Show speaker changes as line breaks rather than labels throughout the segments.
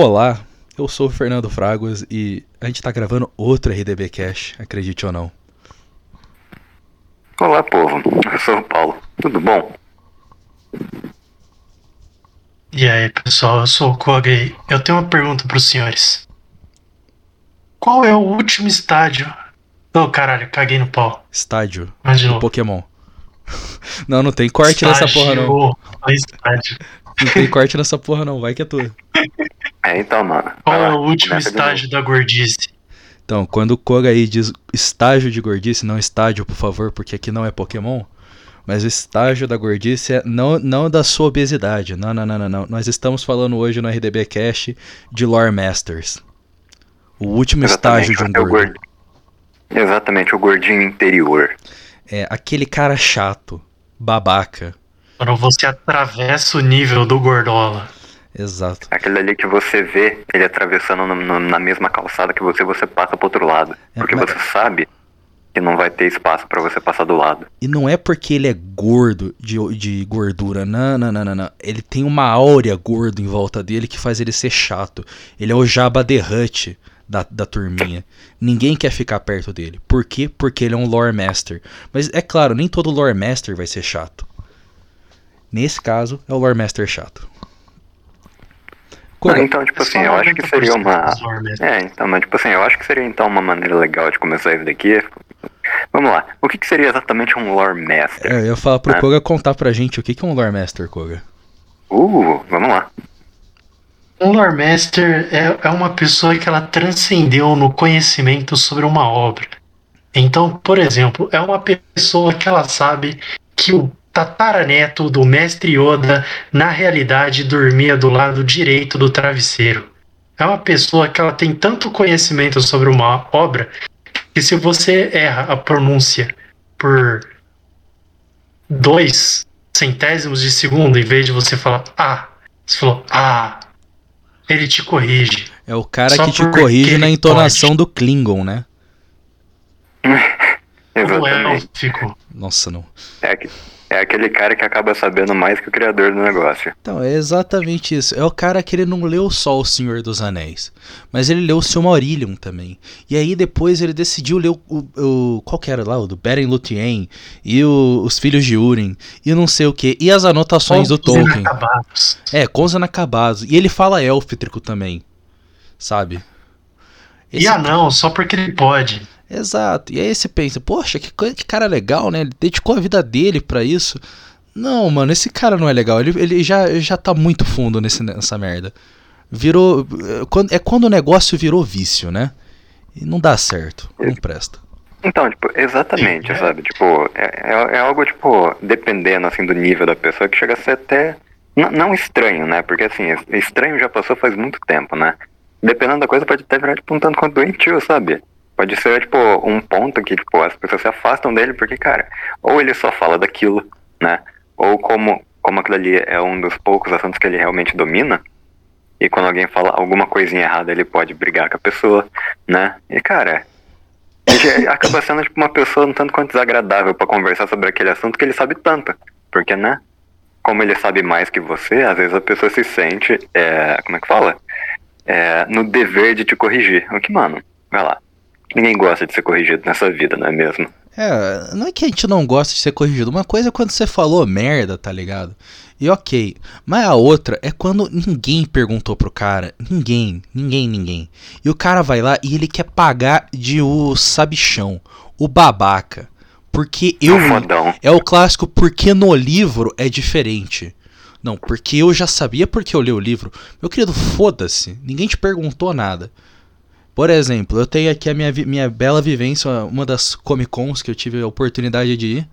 Olá, eu sou o Fernando Fraguas e a gente tá gravando outro RDB Cash, acredite ou não.
Olá, povo. Eu sou o Paulo. Tudo bom?
E aí, pessoal, eu sou o Koga e eu tenho uma pergunta para os senhores. Qual é o último estádio? Oh, caralho, caguei no pau.
Estádio
Mas de novo.
Pokémon. Não, não tem corte nessa porra não.
Estágio, estádio.
Não tem corte nessa porra não, vai que é tua.
É, então, mano.
Qual é o último
começa
estágio da gordice?
Então, quando o Koga aí diz estágio de gordice, não estádio, por favor, porque aqui não é Pokémon. Mas o estágio da gordice é não, não da sua obesidade. Não, não, não, não, não. Nós estamos falando hoje no RDB Cash de Lore Masters. O último
novo.
estágio de um
é o
gordo.
gordo. Exatamente, o gordinho interior.
É aquele cara chato, babaca.
Quando você atravessa o nível do gordola.
Exato.
Aquele ali que você vê ele atravessando no- no- na mesma calçada que você, você passa pro outro lado.
É,
Porque
mas-
você sabe que não vai ter espaço pra você passar do lado.
E não é porque ele é gordo de, de gordura. Não, não, não, não, não. Ele tem uma áurea gordo em volta dele que faz ele ser chato. Ele é o Jabba the Hutt da, da turminha. Ninguém quer ficar perto dele. Por quê? Porque ele é um lore master. Mas é claro, nem todo lore master vai ser chato. Nesse caso, é o lore master chato. Koga,
então, tipo assim, eu acho que seria uma. É, então, mas tipo assim, eu acho que seria então uma maneira legal de começar isso daqui. Vamos lá. O que, que seria exatamente um lore master?
é, eu ia falar pro
Ah.
Koga contar pra gente o que que é um lore master, Koga.
Uh, vamos lá.
Um lore master é, é uma pessoa que ela transcendeu no conhecimento sobre uma obra. Então, por exemplo, é uma pessoa que ela sabe que o tataraneto do mestre Yoda na realidade dormia do lado direito do travesseiro. É uma pessoa que ela tem tanto conhecimento sobre uma obra que se você erra a pronúncia por dois centésimos de segundo, em vez de você falar ah, você falou ah, ele te corrige.
É o cara
Só
que te corrige na entonação do Klingon, né?
Como é
Exatamente.
élfico.
Nossa, não.
É, que- é aquele cara que acaba sabendo mais que o criador do negócio.
Então, é exatamente isso. É o cara que ele não leu só O Senhor dos Anéis, mas ele leu o Silmarillion também. E aí depois ele decidiu ler o. o, o- qual que era lá? O do Beren Lúthien e o- os Filhos de Urim e não sei o que. E as anotações do
Contos
Tolkien.
inacabados.
É, Contos Inacabados. E ele fala élfitrico também, sabe?
E ah não, só porque ele pode.
Exato. E aí você pensa, poxa, que, que cara legal, né? Ele dedicou a vida dele pra isso. Não, mano, esse cara não é legal. Ele, ele já, já tá muito fundo nesse, nessa merda. Virou. é, quando- É quando o negócio virou vício, né? E não dá certo. Não presta.
Então, tipo, exatamente, sabe? Tipo, é, é, é algo, tipo, dependendo, assim, do nível da pessoa, que chega a ser até. não estranho, né? Porque, assim, estranho já passou faz muito tempo, né? Dependendo da coisa, pode até virar, tipo, um tanto quanto doentio, sabe? Pode ser, tipo, um ponto que, tipo, as pessoas se afastam dele porque, cara, ou ele só fala daquilo, né? Ou como, como aquilo ali é um dos poucos assuntos que ele realmente domina, e quando alguém fala alguma coisinha errada, ele pode brigar com a pessoa, né? E, cara, acaba sendo tipo uma pessoa um tanto quanto desagradável pra conversar sobre aquele assunto que ele sabe tanto. Porque, né? Como ele sabe mais que você, às vezes a pessoa se sente, é, como é que fala? É, no dever de te corrigir. O que, mano, vai lá. Ninguém gosta de ser corrigido nessa vida, não é mesmo?
É, não é que a gente não gosta de ser corrigido. Uma coisa é quando você falou merda, tá ligado? E ok. Mas a outra é quando ninguém perguntou pro cara. Ninguém, ninguém, ninguém. E o cara vai lá e ele quer pagar de o sabichão, o babaca. Porque eu. É o clássico porque no livro é diferente. Não, porque eu já sabia porque eu li o livro. Meu querido, foda-se. Ninguém te perguntou nada. Por exemplo, eu tenho aqui a minha, minha bela vivência, uma das Comic Cons que eu tive a oportunidade de ir.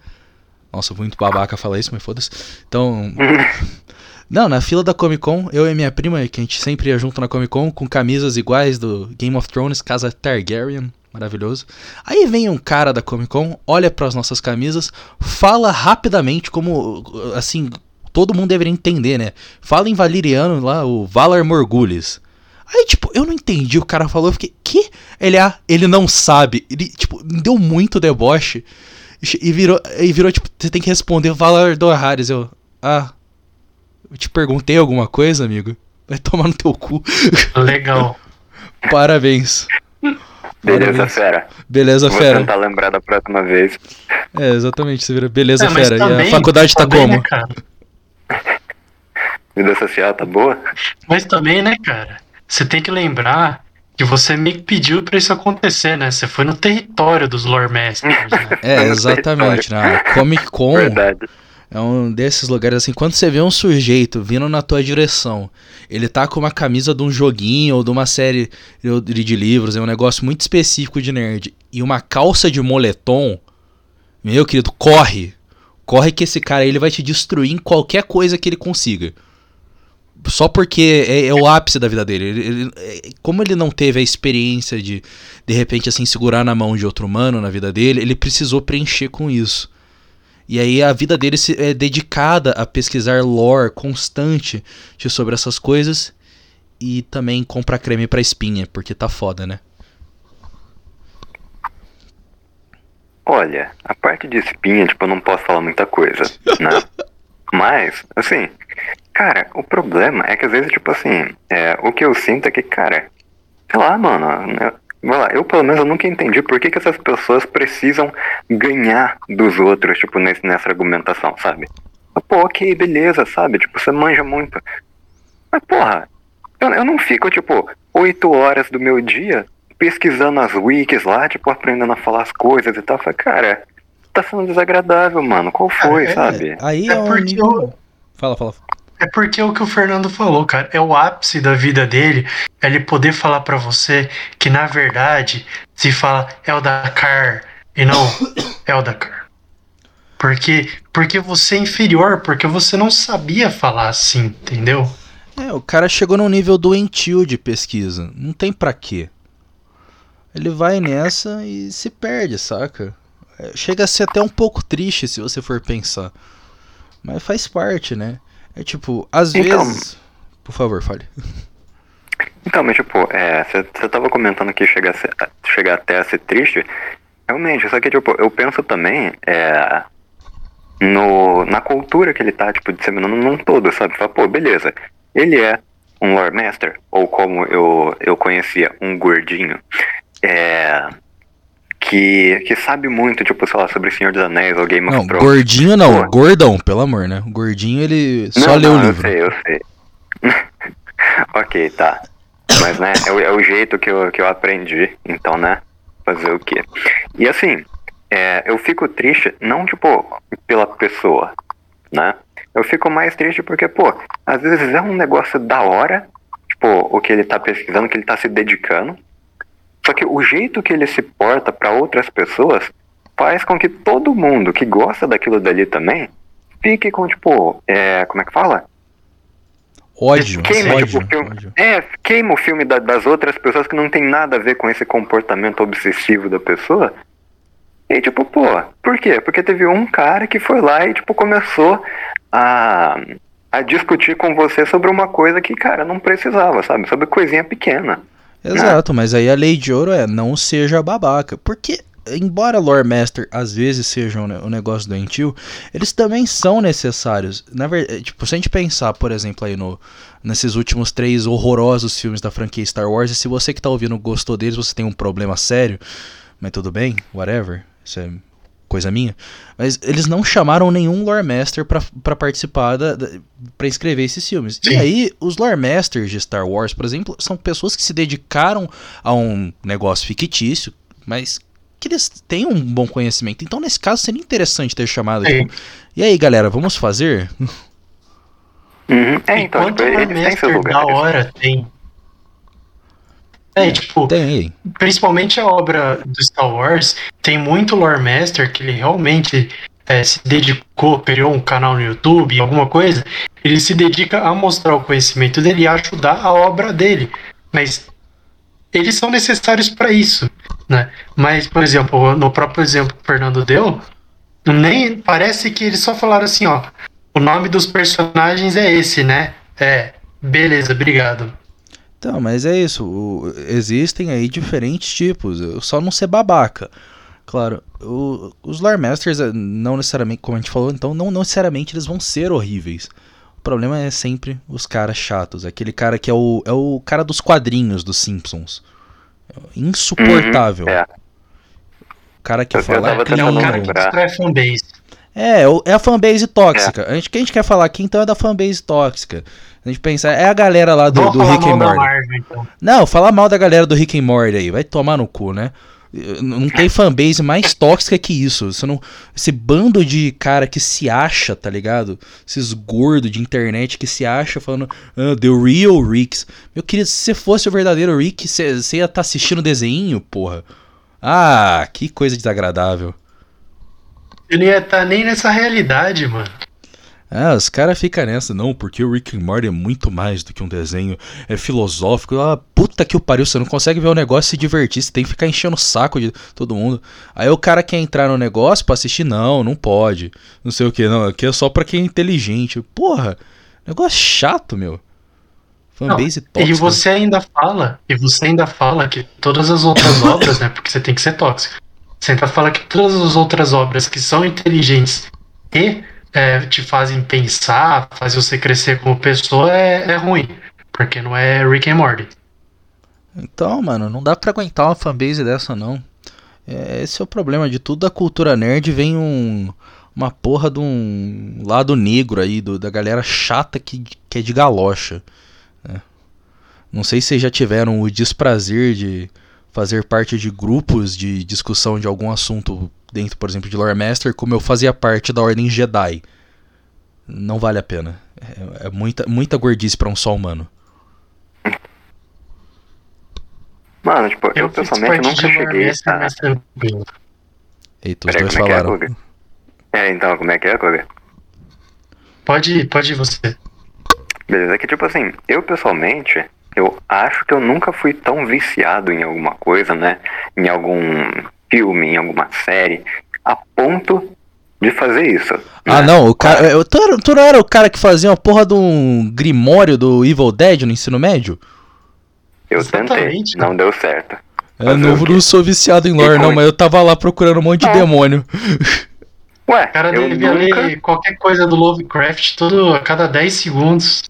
Nossa, muito babaca falar isso, mas foda-se. Então. Não, na fila da Comic Con, eu e minha prima, que a gente sempre ia junto na Comic Con, com camisas iguais do Game of Thrones, Casa Targaryen, maravilhoso. Aí vem um cara da Comic Con, olha para as nossas camisas, fala rapidamente, como, assim, todo mundo deveria entender, né? Fala em valiriano lá, o Valar Morgulis. Aí, tipo, eu não entendi, o cara falou, eu fiquei, que? Ele, ah, ele não sabe. Ele, tipo, me deu muito deboche. E virou, e virou tipo, você tem que responder Valar Doharis. Eu, ah, eu te perguntei alguma coisa, amigo? Vai tomar no teu cu.
Legal.
Parabéns.
Beleza,
Parabéns.
fera.
Beleza,
Vou
fera.
tentar lembrar da próxima vez.
É, exatamente. Você vira. Beleza,
É,
fera. e
também-
a faculdade tá
também,
como?
né, cara?
Vida social tá boa?
Mas também, né, cara? Você tem que lembrar que você meio que pediu pra isso acontecer, né? Você foi no território dos lore masters, né?
É, exatamente. Na Comic Con
Verdade.
é um desses lugares assim. Quando você vê um sujeito vindo na tua direção, ele tá com uma camisa de um joguinho ou de uma série de de livros, é um negócio muito específico de nerd, e uma calça de moletom, meu querido, corre. Corre que esse cara aí, ele vai te destruir em qualquer coisa que ele consiga. Só porque é, é o ápice da vida dele. Ele- ele- é- como ele não teve a experiência de, de repente, assim, segurar na mão de outro humano na vida dele, ele precisou preencher com isso. E aí a vida dele se- é dedicada a pesquisar lore constante de- sobre essas coisas e também comprar creme pra espinha, porque tá foda, né?
Olha, a parte de espinha, tipo, eu não posso falar muita coisa, né? Mas, assim, cara, o problema é que às vezes, tipo assim, é, o que eu sinto é que, cara, sei lá, mano, né, vai lá, eu pelo menos eu nunca entendi por que, que essas pessoas precisam ganhar dos outros, tipo, nesse, nessa argumentação, sabe? Pô, ok, beleza, sabe? Tipo, você manja muito. Mas, porra, eu, eu não fico, tipo, oito horas do meu dia pesquisando as wikis lá, tipo, aprendendo a falar as coisas e tal. Eu Falei, cara, tá sendo desagradável, mano. Qual foi,
é,
sabe?
Aí
É
é, um
porque
nível...
eu-
Fala, fala.
É porque é o que o Fernando falou, cara. É o ápice da vida dele. É ele poder falar pra você que, na verdade, se fala Eldacar e não Eldacar. Porque, porque você é inferior, porque você não sabia falar assim, entendeu?
É, o cara chegou num nível doentio de pesquisa. Não tem pra quê. Ele vai nessa e se perde, saca? É, Chega a ser até um pouco triste se você for pensar. Mas faz parte, né? É tipo, às
Então-
vezes. Por favor, fale.
Então, mas tipo, é, você tava comentando que chega, a ser, a- chega até a ser triste. Realmente, só que tipo, eu penso também é, no, na cultura que ele tá, tipo, disseminando num todo, sabe? Fala, pô, beleza, ele é um Lord Master, ou como eu, eu conhecia, um gordinho, é, que, que sabe muito, tipo, sei lá, sobre Senhor dos Anéis ou Game
Não,
of Thrones.
gordinho não,
Pô.
gordão, pelo amor, né? O gordinho ele só
Não,
lê o
não,
livro.
Eu sei, eu sei. ok, tá. Mas, né, é o, é o jeito que eu, que eu aprendi, então, né, fazer o quê? E assim, é, eu fico triste, não, tipo, pela pessoa, né? Eu fico mais triste porque, pô, às vezes é um negócio da hora, tipo, o que ele tá pesquisando, que ele tá se dedicando, só que o jeito que ele se porta pra outras pessoas faz com que todo mundo que gosta daquilo dali também fique com, tipo, é, como é que fala?
Ódio,
Queima,
ódio,
tipo, o filme,
ódio.
é, queima o filme da- das outras pessoas que não tem nada a ver com esse comportamento obsessivo da pessoa. E tipo, pô, por quê? Porque teve um cara que foi lá e tipo começou a, a discutir com você sobre uma coisa que, cara, não precisava, sabe? Sobre coisinha pequena.
Exato, mas aí a lei de ouro é não seja babaca. Porque, embora Lore Master às vezes sejam um negócio doentio, eles também são necessários. Na verdade, tipo, se a gente pensar, por exemplo, aí no, nesses últimos três horrorosos filmes da franquia Star Wars, e se você que tá ouvindo gostou deles, você tem um problema sério, mas tudo bem, whatever, isso é coisa minha. Mas eles não chamaram nenhum Lore Master pra, pra participar, da, da, pra escrever esses filmes. E
Sim.
aí, os Lore Masters de Star Wars, por exemplo, são pessoas que se dedicaram a um negócio fictício, mas que eles têm um bom conhecimento. Então, nesse caso, seria interessante ter chamado. Tipo, e aí, galera, vamos fazer?
Uhum. É, então,
Enquanto
tipo,
o
eles têm seus
da hora tem. É, tipo,
Tem
principalmente a obra do Star Wars, tem muito lore master que ele realmente é, se dedicou, criou um canal no YouTube, alguma coisa, ele se dedica a mostrar o conhecimento dele e a ajudar a obra dele. Mas eles são necessários para isso, né? Mas, por exemplo, no próprio exemplo que o Fernando deu, nem parece que eles só falaram assim, ó, o nome dos personagens é esse, né? É, beleza, obrigado.
Então, mas é isso. o- existem aí diferentes tipos. eu Só não ser babaca. Claro, o- os Lore Masters, eh, não necessariamente, como a gente falou, então não, não necessariamente eles vão ser horríveis. problema é sempre os caras chatos. Aquele cara que é o, é o cara dos quadrinhos dos Simpsons. Insuportável.
Uhum, é.
O cara que
Eu- eu
fala.
é o cara que
lembrar.
destrói fanbase.
É, é é a fanbase tóxica. A gente, o que a gente quer falar aqui então é da fanbase tóxica. A gente pensa, é a galera lá do, do Rick and Morty.
Então.
Não, falar mal da galera do Rick and Morty aí, vai tomar no cu, né? Não tem fanbase mais tóxica que isso. Você não, esse bando de cara que se acha, tá ligado? Esses gordos de internet que se acha falando ah, The Real Ricks. Meu querido, se você fosse o verdadeiro Rick, você ia estar assistindo desenho, porra. Ah, que coisa desagradável.
Ele ia estar nem nessa realidade, mano.
Ah, os caras ficam nessa, não, porque o Rick and Morty é muito mais do que um desenho, é filosófico. Ah, puta que o pariu, você não consegue ver o negócio e se divertir, você tem que ficar enchendo o saco de todo mundo. Aí o cara quer entrar no negócio pra assistir, não, não pode. Não sei o que, não, aqui é só pra quem é inteligente. Porra, negócio chato, meu. Fanbase
Não,
tóxica.
E você ainda fala, e você ainda fala que todas as outras obras, né? Porque você tem que ser tóxico. Ainda fala que todas as outras obras que são inteligentes e é, te fazem pensar, fazem você crescer como pessoa, é, é ruim. Porque não é Rick and Morty.
Então, mano, não dá pra aguentar uma fanbase dessa, não. É, esse é o problema de tudo da cultura nerd. Vem um, uma porra de um lado negro aí, do- da galera chata que, que é de galocha. né? Não sei se vocês já tiveram o desprazer de fazer parte de grupos de discussão de algum assunto dentro, por exemplo, de Lore Master, como eu fazia parte da Ordem Jedi. Não vale a pena. É, é muita, muita gordice pra um só humano.
Mano, tipo, eu,
fiz
pessoalmente nunca cheguei a...
Eita, os
Peraí,
dois
como é que é,
falaram.
Guga? É, então, como é que é, Koga?
Pode ir, pode ir você.
Beleza, é que tipo assim, eu pessoalmente, eu acho que eu nunca fui tão viciado em alguma coisa, né? Em algum filme, em alguma série, a ponto de fazer isso.
Ah,
né?
não, o cara. Eu, tu, era- tu não era o cara que fazia uma porra de um grimório do Evil Dead no ensino médio?
Eu tentei,
Exatamente,
não deu certo.
Eu
Fazer
não, não sou viciado em lore, não, mas eu tava lá procurando um monte de
Ah.
demônio.
Ué,
O cara
eu
devia
nunca...
ler qualquer coisa do Lovecraft todo a cada 10 segundos.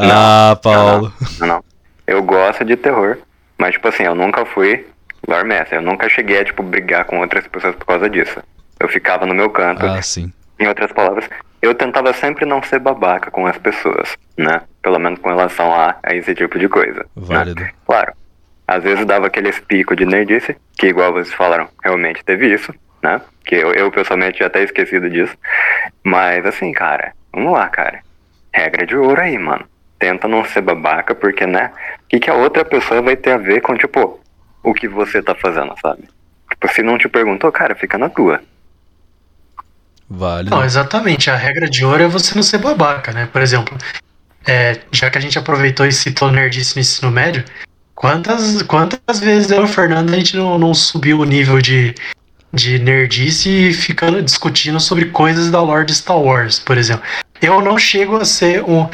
Ah, Paulo.
Não, não. Eu gosto de terror, mas tipo assim, eu nunca fui lore master. Eu nunca cheguei a tipo brigar com outras pessoas por causa disso. Eu ficava no meu canto.
Ah, sim.
Em outras palavras, eu tentava sempre não ser babaca com as pessoas, né? Pelo menos com relação a, a esse tipo de coisa. né?
Válido.
Claro. Às vezes dava aqueles picos de nerdice, que igual vocês falaram, realmente teve isso, né? Que eu, eu pessoalmente até esquecido disso. Mas assim, cara, vamos lá, cara. Regra de ouro aí, mano. Tenta não ser babaca, porque, né? O que, que a outra pessoa vai ter a ver com, tipo, o que você tá fazendo, sabe? Tipo, se não te perguntou, cara, fica na tua.
Válido.
Não, exatamente. A regra de ouro é você não ser babaca, né? Por exemplo, é, já que a gente aproveitou e citou nerdice no ensino médio, quantas, quantas vezes eu e o Fernando a gente não, não subiu o nível de, de nerdice ficando discutindo sobre coisas da lore de Star Wars, por exemplo. Eu não chego a ser um.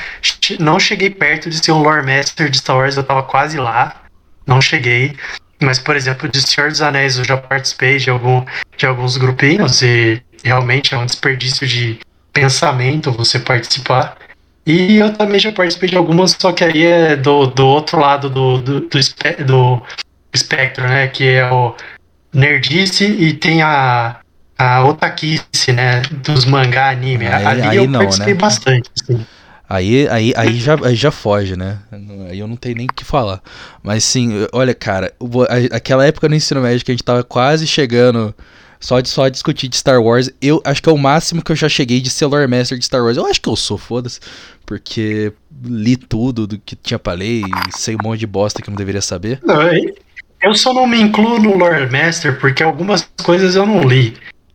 Não cheguei perto de ser um lore master de Star Wars, eu tava quase lá. Não cheguei. Mas, por exemplo, de Senhor dos Anéis eu já participei de, algum, de alguns grupinhos e realmente é um desperdício de pensamento você participar. E eu também já participei de algumas, só que aí é do, do outro lado do, do, do, espe- do espectro, né? Que é o Nerdice e tem a, a Otakice, né? Dos mangá anime.
Aí-
Ali
aí
eu
não,
participei
né?
bastante. assim.
Aí, aí, aí, já, aí já foge, né? Aí eu não tenho nem o que falar. Mas sim, olha, cara, aquela época no ensino médio que a gente tava quase chegando só de só discutir de Star Wars, eu acho que é o máximo que eu já cheguei de ser Lore Master de Star Wars. Eu acho que eu sou, foda-se. Porque li tudo do que tinha pra ler e sei um monte de bosta que não deveria saber.
Não, eu- eu só não me incluo no Lore Master porque algumas coisas eu não li.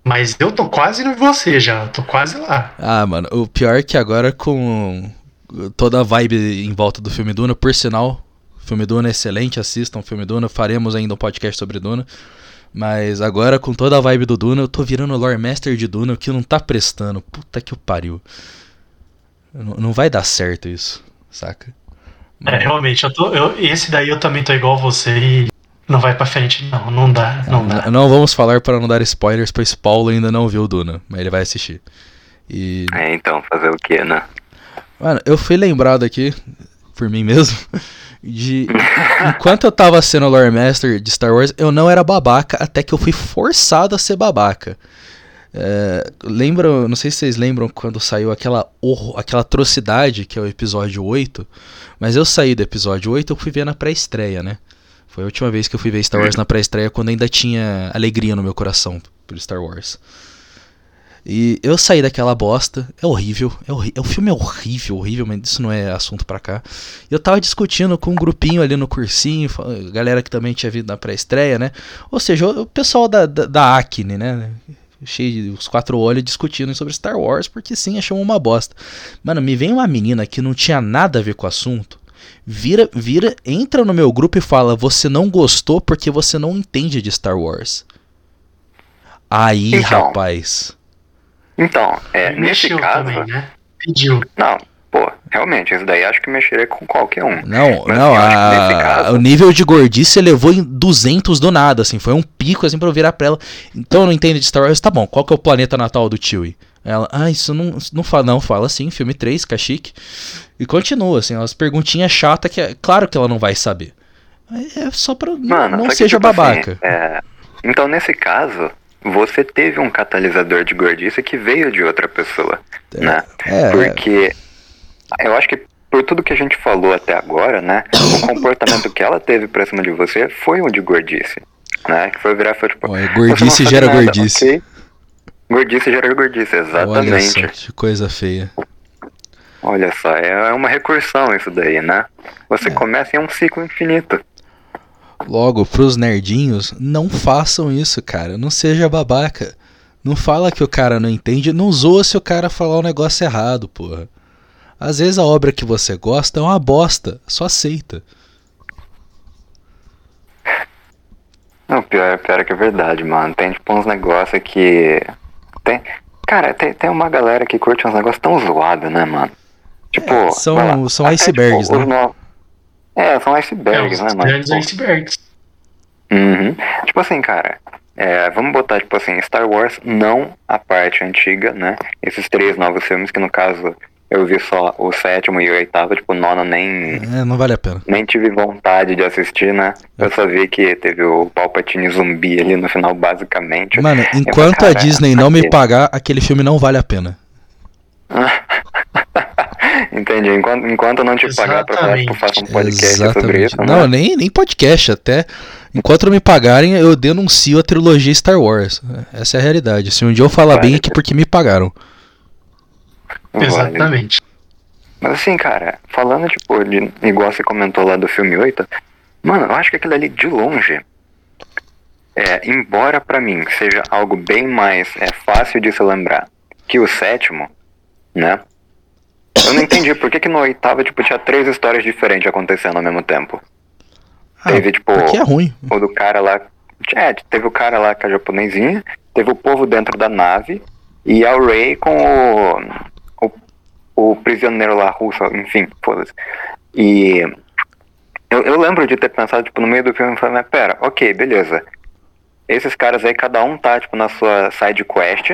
Mas eu tô quase no você já, tô quase lá.
Ah, mano, o pior é que agora com toda a vibe em volta do filme Duna, por sinal, filme Duna é excelente, assistam o filme Duna, faremos ainda um podcast sobre Duna. Mas agora com toda a vibe do Duna, eu tô virando Lore Master de Duna, o que não tá prestando. Puta que pariu. Não, não vai dar certo isso, saca?
É, realmente, eu tô, eu, esse daí eu também tô igual você e não vai pra frente, não, não dá, não dá.
Não, não vamos falar para não dar spoilers, pois Paulo ainda não viu o Duna, mas ele vai assistir. E
É, então, fazer o quê, né?
Mano, eu fui lembrado aqui, por mim mesmo, de. Enquanto eu tava sendo Lore Master de Star Wars, eu não era babaca, até que eu fui forçado a ser babaca. É, lembram, não sei se vocês lembram quando saiu aquela, horror, aquela atrocidade que é o episódio 8, mas eu saí do episódio 8 eu fui ver na pré-estreia, né? Foi a última vez que eu fui ver Star Wars na pré-estreia quando ainda tinha alegria no meu coração por Star Wars. E eu saí daquela bosta, é horrível, é horrível, o filme é horrível, horrível, mas isso não é assunto para cá. Eu tava discutindo com um grupinho ali no cursinho, galera que também tinha vindo na pré-estreia, né? Ou seja, o pessoal da, da, da Acne, né? Cheio os quatro olhos discutindo sobre Star Wars, porque sim, achou uma bosta. Mano, me vem uma menina que não tinha nada a ver com o assunto, vira, vira, entra no meu grupo e fala: Você não gostou porque você não entende de Star Wars. Aí, então, rapaz.
Então, é, nesse caso. Também, né? Pediu. Não, pô, realmente, isso daí acho que mexeria com qualquer um.
Não, Mas, não, assim, a, caso... o nível de gordice levou em 200 do nada, assim, foi um pico, assim, pra eu virar pra ela. Então eu não entendo de Star Wars, tá bom, qual que é o planeta natal do Chewie? Ela, ah, isso não, não fala, não, fala assim, filme 3, cachique. E continua, assim, umas perguntinhas chatas que é claro que ela não vai saber. É só pra Mano, não, não seja que, tipo, babaca. Assim,
é... Então, nesse caso, você teve um catalisador de gordice que veio de outra pessoa, é, né? É, Porque eu acho que por tudo que a gente falou até agora, né? O comportamento que ela teve pra cima de você foi um de gordice, né? Que foi virar foi tipo.
Gordice gera nada, gordice. Okay?
Gordice gera gordice, exatamente. Olha só,
que coisa feia.
Olha só, é uma recursão isso daí, né? Você é. começa em um ciclo infinito.
Logo, pros nerdinhos, não façam isso, cara. Não seja babaca. Não fala que o cara não entende, não zoa se o cara falar o um negócio errado, porra. Às vezes a obra que você gosta é uma bosta, só aceita.
Não, pior, pior é que é verdade, mano. Tem tipo uns negócios que. Tem. Cara, tem, tem uma galera que curte uns negócios tão zoados, né, mano? Tipo. É,
são, são icebergs, tipo, né?
É, são icebergs, é, né, mano? Grandes icebergs. Uhum. Tipo assim, cara, é, vamos botar, tipo assim, Star Wars, não a parte antiga, né? Esses três novos filmes, que no caso eu vi só o sétimo e o oitavo, tipo, o nono nem.
É, não vale a pena.
Nem tive vontade de assistir, né? É. Eu só vi que teve o Palpatine zumbi ali no final, basicamente.
Mano, enquanto a Disney não me pagar, aquele filme não vale a pena.
Entendi. Enquanto, enquanto eu não te Exatamente. pagar pra falar, tu faça um podcast Exatamente. sobre isso. Né?
Não, nem, nem podcast, até. Enquanto não me pagarem, eu denuncio a trilogia Star Wars. Essa é a realidade. Se um dia eu falar bem é que porque me pagaram.
Exatamente.
Mas assim, cara, falando, tipo, de, igual você comentou lá do filme 8, mano, eu acho que aquilo ali de longe. É, embora para mim seja algo bem mais é, fácil de se lembrar que o sétimo, né? Eu não entendi por que, que no oitavo, tipo, tinha três histórias diferentes acontecendo ao mesmo tempo.
Ah, teve, tipo. É ruim.
O do cara lá. É, teve o cara lá com a japonesinha, teve o povo dentro da nave, e a Ray com o. o, prisioneiro lá russo, enfim, foda-se. E. Eu, eu lembro de ter pensado, tipo, no meio do filme, falando, pera, ok, beleza. Esses caras aí, cada um tá, tipo, na sua side quest,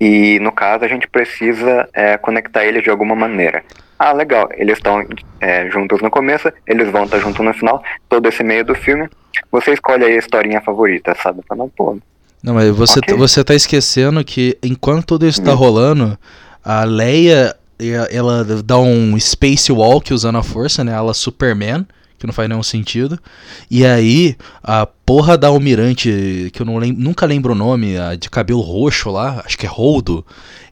e no caso a gente precisa é, conectar eles de alguma maneira. Ah, legal, eles estão é, juntos no começo, eles vão estar tá juntos no final, todo esse meio do filme. Você escolhe aí a historinha favorita, sabe? Fala, pô.
Não, mas você, okay. você tá esquecendo que enquanto tudo isso tá hum. rolando, a Leia ela dá um spacewalk usando a força, né? Ela Superman que não faz nenhum sentido. E aí, a porra da almirante, que eu não lembro, nunca lembro o nome, a de cabelo roxo lá, acho que é Holdo.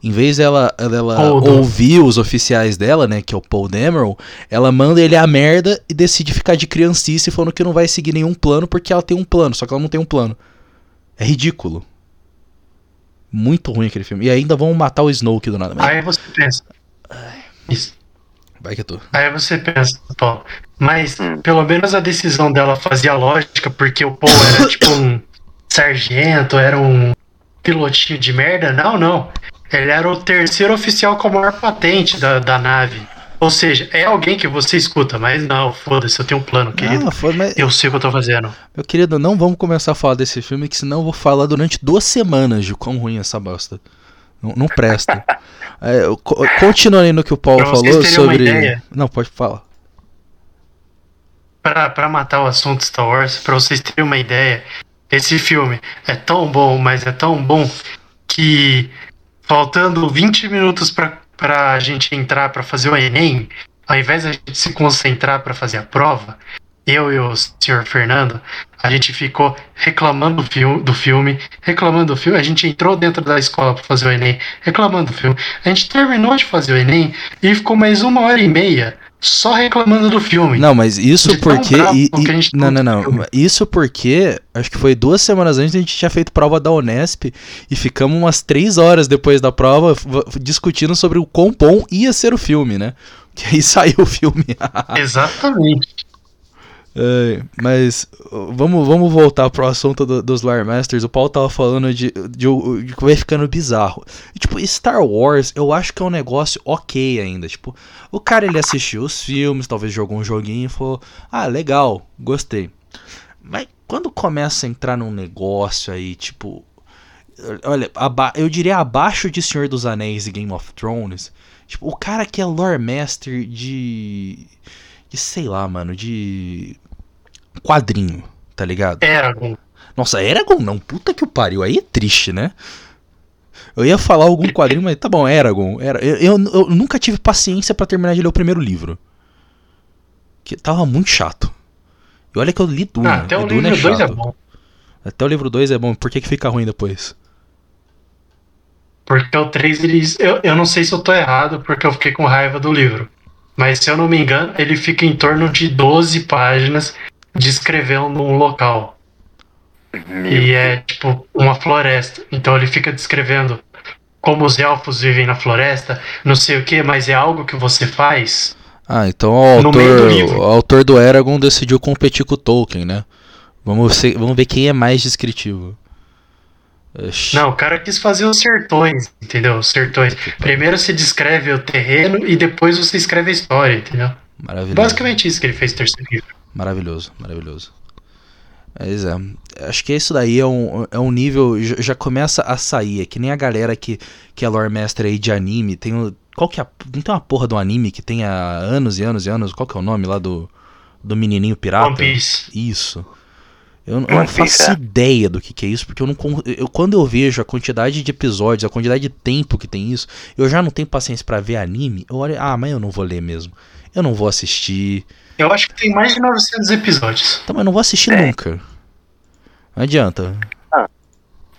Em vez dela, dela ouvir os oficiais dela, né, que é o Paul Dameron, ela manda ele a merda e decide ficar de criancice falando que não vai seguir nenhum plano porque ela tem um plano, só que ela não tem um plano. É ridículo. Muito ruim aquele filme. E ainda vão matar o Snoke do nada.
Aí você pensa. Isso.
Vai que eu tô.
Aí você pensa, pô, mas hum. pelo menos a decisão dela fazia lógica, porque o Paul era tipo um sargento, era um pilotinho de merda. Não, não. Ele era o terceiro oficial com a maior patente da, da nave. Ou seja, é alguém que você escuta, mas não, foda-se, eu tenho um plano, querido. Não, foda mas... Eu sei o que eu tô fazendo.
Meu querido, não vamos começar a falar desse filme, que senão eu vou falar durante duas semanas de quão ruim é essa bosta. Não, não presta. É, co- continuando no que o Paulo falou sobre. Não, pode falar.
Pra matar o assunto Star Wars, pra vocês terem uma ideia, esse filme é tão bom, mas é tão bom que faltando 20 minutos pra, pra gente entrar pra fazer o Enem, ao invés de a gente se concentrar pra fazer a prova, eu e o senhor Fernando, a gente ficou reclamando do filme, do filme, reclamando do filme. A gente entrou dentro da escola pra fazer o Enem, reclamando do filme. A gente terminou de fazer o Enem e ficou mais uma hora e meia só reclamando do filme.
Não, mas isso porque. e- e- não, não,
tá
não.
filme.
Isso porque. Acho que foi duas semanas antes a gente tinha feito prova da Unesp e ficamos umas três horas depois da prova discutindo sobre o quão bom ia ser o filme, né? Que aí saiu o filme.
Exatamente.
Mas vamos, vamos voltar pro assunto do- dos Lore Masters. O Paulo tava falando de, de, de que vai ficando bizarro. E, tipo, Star Wars, eu acho que é um negócio ok ainda. Tipo, o cara ele assistiu os filmes, talvez jogou um joguinho e falou: Ah, legal, gostei. Mas quando começa a entrar num negócio aí, tipo. Olha, eu diria abaixo de Senhor dos Anéis e Game of Thrones. Tipo, o cara que é Lore Master de. De sei lá, mano, de. Quadrinho, tá ligado?
Eragon.
Nossa, Eragon não, puta que o pariu, aí é triste, né? Eu ia falar algum quadrinho, mas tá bom, Eragon. Era, eu, eu, eu nunca tive paciência pra terminar de ler o primeiro livro. Que tava muito chato. E olha que eu li Duna.
Ah, até o
Duna
livro 2 é
chato.
bom.
Até o livro 2 é bom, por que, que fica ruim depois?
Porque o 3, eles. Eu, eu não sei se eu tô errado, porque eu fiquei com raiva do livro. Mas se eu não me engano, ele fica em torno de 12 páginas descrevendo um local.
Meu
E é tipo uma floresta. Então ele fica descrevendo como os elfos vivem na floresta, não sei o que, mas é algo que você faz.
Ah, então o
do
autor,
livro.
o autor do Eragon decidiu competir com o Tolkien, né? Vamos, ser- vamos ver quem é mais descritivo.
Não, o cara quis fazer os sertões, entendeu? Os sertões. Primeiro você descreve o terreno e depois você escreve a história, entendeu?
Maravilhoso.
Basicamente isso que ele fez no terceiro livro.
Maravilhoso, maravilhoso. Mas é, acho que isso daí é um, é um nível, já, começa a sair, é que nem a galera que, que é lore master aí de anime, tem o, qual que é, a- não tem uma porra do anime que tem há anos e anos e anos, qual que é o nome lá do, do menininho pirata?
One Piece.
Isso. Eu, não
Piece,
faço ideia do que, que é isso, porque eu não. Eu, quando eu vejo a quantidade de episódios, a quantidade de tempo que tem isso, eu já não tenho paciência pra ver anime. Eu olho, ah, mas eu não vou ler mesmo. Eu não vou assistir.
Eu acho que tem mais de 900 episódios.
Então, mas eu não vou assistir
É.
nunca. Não adianta.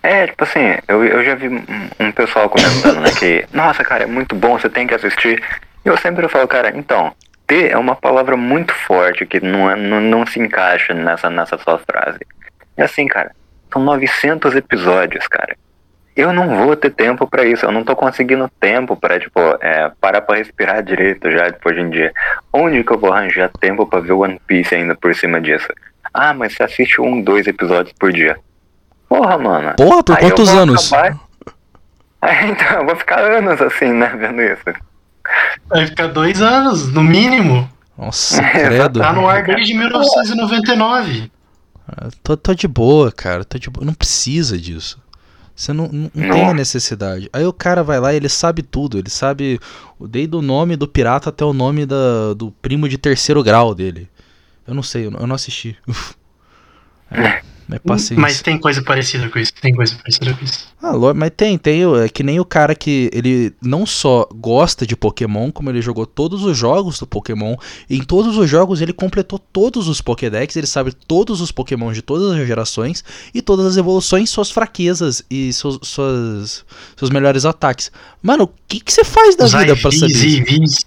É, tipo assim, eu, eu já vi um, um pessoal comentando, né, que, nossa, cara, é muito bom, você tem que assistir. E eu sempre falo, cara, então, ter é uma palavra muito forte que não, é- não, não se encaixa nessa, nessa sua frase. É assim, cara, são 900 episódios, cara. Eu não vou ter tempo pra isso, eu não tô conseguindo tempo pra, tipo, é, parar pra respirar direito já, tipo, hoje em dia. Onde que eu vou arranjar tempo pra ver One Piece ainda por cima disso? Ah, mas você assiste um, dois episódios por dia. Porra, mano.
Porra, por
Aí
quantos anos?
acabar- Aí, então, eu vou ficar anos assim, né, vendo isso.
Vai ficar dois anos, no mínimo.
Nossa, credo.
Tá no ar desde 1999.
Tô, tô de boa, cara. Tô de boa. Não precisa disso. Você não, não, não tem a necessidade. Aí o cara vai lá e ele sabe tudo. Ele sabe o- desde o nome do pirata até o nome da, do primo de terceiro grau dele. Eu não sei, eu não, eu não assisti. Uf. É, mas paciência.
Mas tem coisa parecida com isso. Tem coisa parecida com isso.
Ah, lo- mas tem, tem. É que nem o cara que ele não só gosta de Pokémon, como ele jogou todos os jogos do Pokémon. E em todos os jogos ele completou todos os Pokédex, ele sabe todos os Pokémon de todas as gerações e todas as evoluções, suas fraquezas e seus, suas, seus melhores ataques. Mano, o que, que você faz da
Os
vida pra saber isso?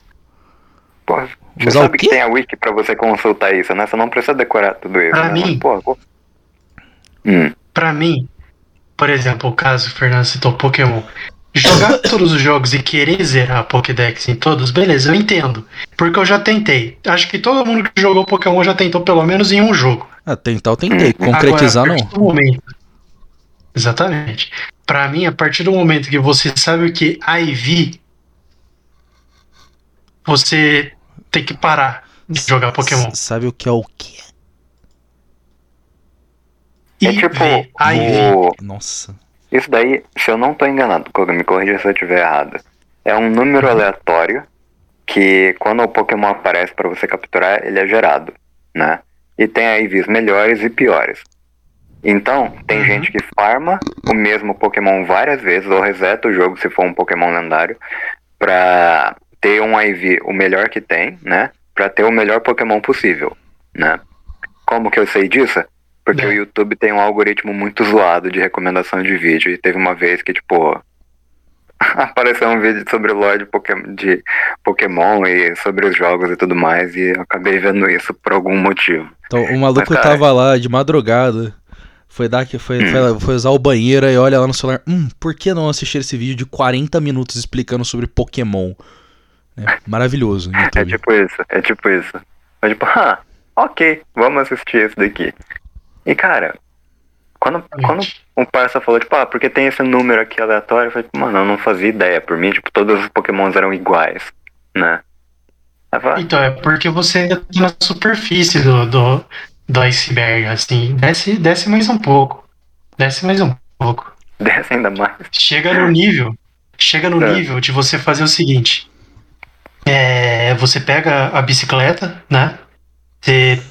Pô, você
Usar o
sabe que tem a wiki pra você consultar isso, né? Você não precisa decorar tudo isso.
Pra
né?
mim.
Mas, Pô, pô. Hum,
Pra mim, por exemplo, o caso que o Fernando citou Pokémon. Jogar todos os jogos e querer zerar a Pokédex em todos, beleza, eu entendo. Porque eu já tentei. Acho que todo mundo que jogou Pokémon já tentou pelo menos em um jogo.
Ah, tentar eu tentei. Concretizar
Agora,
não.
momento- Exatamente. Pra mim, a partir do momento que você sabe o que é IV, você tem que parar de jogar Pokémon.
S- Sabe o que é o quê?
É tipo
IV.
o...
Nossa.
Isso daí, se eu não tô enganado, Koga, me corrija se eu estiver errado. É um número aleatório que quando o Pokémon aparece para você capturar, ele é gerado, né? E tem IVs melhores e piores. Então, tem
Uhum.
gente que farma o mesmo Pokémon várias vezes, ou reseta o jogo se for um Pokémon lendário, pra ter um IV o melhor que tem, né? Pra ter o melhor Pokémon possível, né? Como que eu sei disso? Porque
É.
o YouTube tem um algoritmo muito zoado de recomendação de vídeo. E teve uma vez que, tipo, apareceu um vídeo sobre o lore de Pokémon, de Pokémon e sobre os jogos e tudo mais. E eu acabei vendo isso por algum motivo.
Então, o maluco
Mas,
tava lá de madrugada. Foi dar que foi,
Hum.
foi, foi usar o banheiro e olha lá no celular. Hum, por que não assistir esse vídeo de 40 minutos explicando sobre Pokémon? É, maravilhoso.
É
YouTube.
tipo isso, é tipo isso. É tipo, ah, ok, vamos assistir esse daqui. E cara, quando, quando o parça falou, tipo, ah, porque tem esse número aqui aleatório, eu falei, mano, eu não fazia ideia. Por mim, tipo, todos os pokémons eram iguais, né? Falei,
Então, é porque você ainda tá na superfície do, do, do iceberg, assim. Desce, desce mais um pouco. Desce mais um pouco.
"Ah, desce ainda mais.
Chega no nível. Chega no
É.
nível de você fazer o seguinte. É, você pega a bicicleta, né? Você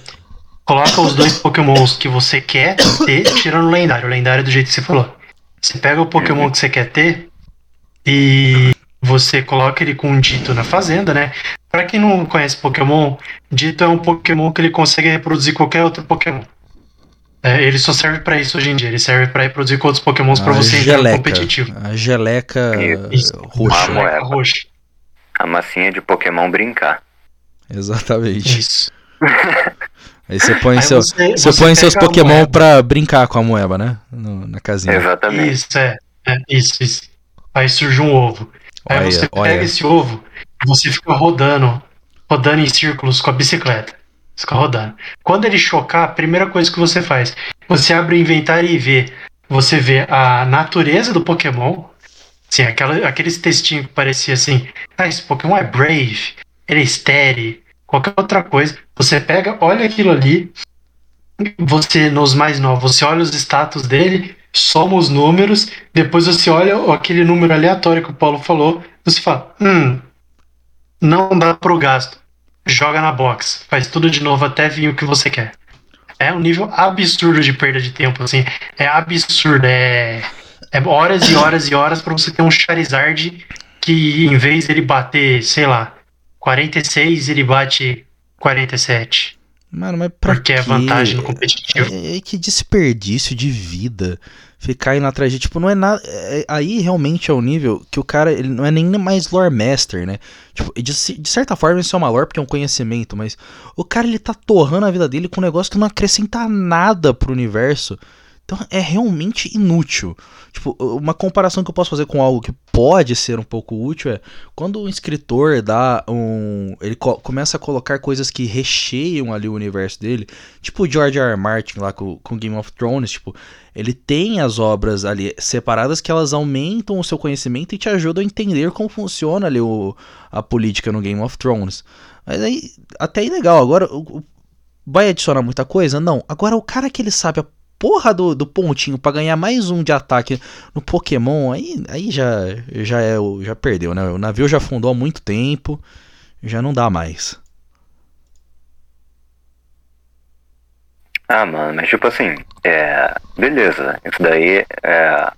coloca os dois pokémons que você quer ter, tirando o lendário. O lendário é do jeito que você falou. Você pega o pokémon que você quer ter e você coloca ele com um dito na fazenda, né? Pra quem não conhece Pokémon, dito é um Pokémon que ele consegue reproduzir qualquer outro Pokémon. É, ele só serve pra isso hoje em dia. Ele serve pra reproduzir com outros Pokémons pra
A
você entrar no
geleca.
competitivo.
A geleca
Isso.
roxa.
Moeda.
roxa.
A massinha de Pokémon brincar.
Exatamente.
Isso.
Aí você põe,
Aí
seu,
você-
você
você
põe seus Pokémon pra brincar com a moeba, né? No- na casinha.
Exatamente.
Isso, é. é, Isso, isso. Aí surge um ovo. Aí
Olha,
você
olha.
pega esse ovo e você fica rodando, rodando em círculos com a bicicleta. Você fica rodando. Quando ele chocar, a primeira coisa que você faz, você abre o inventário e vê. Você vê a natureza do Pokémon. Sim, aquela, aqueles textinhos que parecia assim, ah, esse Pokémon é brave, ele é estéreo, qualquer outra coisa. Você pega, olha aquilo ali, você, nos mais novos, você olha os status dele, soma os números, depois você olha aquele número aleatório que o Paulo falou, você fala, hum, não dá pro gasto. Joga na box, faz tudo de novo até vir o que você quer. É um nível absurdo de perda de tempo, assim. É absurdo, é, é horas e horas e horas pra você ter um Charizard que em vez dele bater, sei lá, 46, ele bate 47.
Mano, mas pra
Porque é
quê?
vantagem no competitivo.
É, é que desperdício de vida ficar indo atrás de. Tipo, não é nada. é- aí realmente é o nível que o cara ele não é nem mais lore master, né? Tipo, de, de certa forma isso é uma lore porque é um conhecimento, mas o cara ele tá torrando a vida dele com um negócio que não acrescenta nada pro universo. Então é realmente inútil. Tipo, uma comparação que eu posso fazer com algo que pode ser um pouco útil é quando um escritor dá um. Ele co- começa a colocar coisas que recheiam ali o universo dele, tipo o George R. R. Martin lá com, com Game of Thrones, tipo, ele tem as obras ali separadas que elas aumentam o seu conhecimento e te ajudam a entender como funciona ali o, a política no Game of Thrones. Mas aí, até aí legal. Agora, o- o- vai adicionar muita coisa? Não. Agora, o cara que ele sabe a porra do, do pontinho pra ganhar mais um de ataque no Pokémon, aí, aí já, já, é, já perdeu, né? O navio já afundou há muito tempo, já não dá mais.
Ah, mano, mas tipo assim, é. Beleza, isso daí é.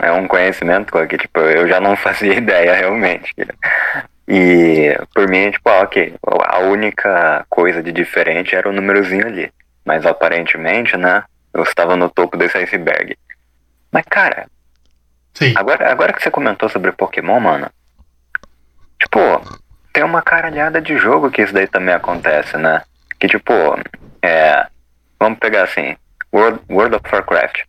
É um conhecimento que, tipo, eu já não fazia ideia realmente. E por mim, tipo, ah, ok, a única coisa de diferente era o númerozinho ali. Mas aparentemente, né, eu estava no topo desse iceberg. Mas cara,
Sim.
Agora, agora que você comentou sobre Pokémon, mano. Tipo, tem uma caralhada de jogo que isso daí também acontece, né? Que tipo, é. Vamos pegar assim, World, World of Warcraft.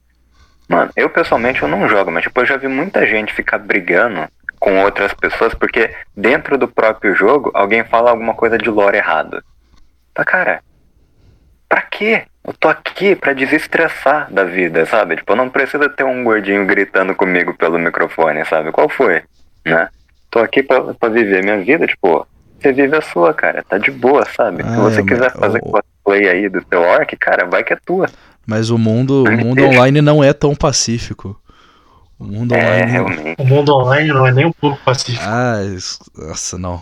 Mano, eu pessoalmente eu não jogo, mas tipo, eu já vi muita gente ficar brigando com outras pessoas porque dentro do próprio jogo alguém fala alguma coisa de lore errado. Tá, cara, pra quê? Eu tô aqui pra desestressar da vida, sabe? Tipo, não precisa ter um gordinho gritando comigo pelo microfone, sabe? Qual foi? Né? Tô aqui pra, pra viver minha vida, tipo, você vive a sua, cara. Tá de boa, sabe? Se
Ah,
você
é,
quiser
mas
fazer
o-
cosplay aí do teu orc, cara, vai que é tua.
Mas o mundo, o mundo online não é tão pacífico. O mundo
É,
online.
realmente.
O mundo online não é nem um pouco pacífico.
Ah, isso- nossa, não.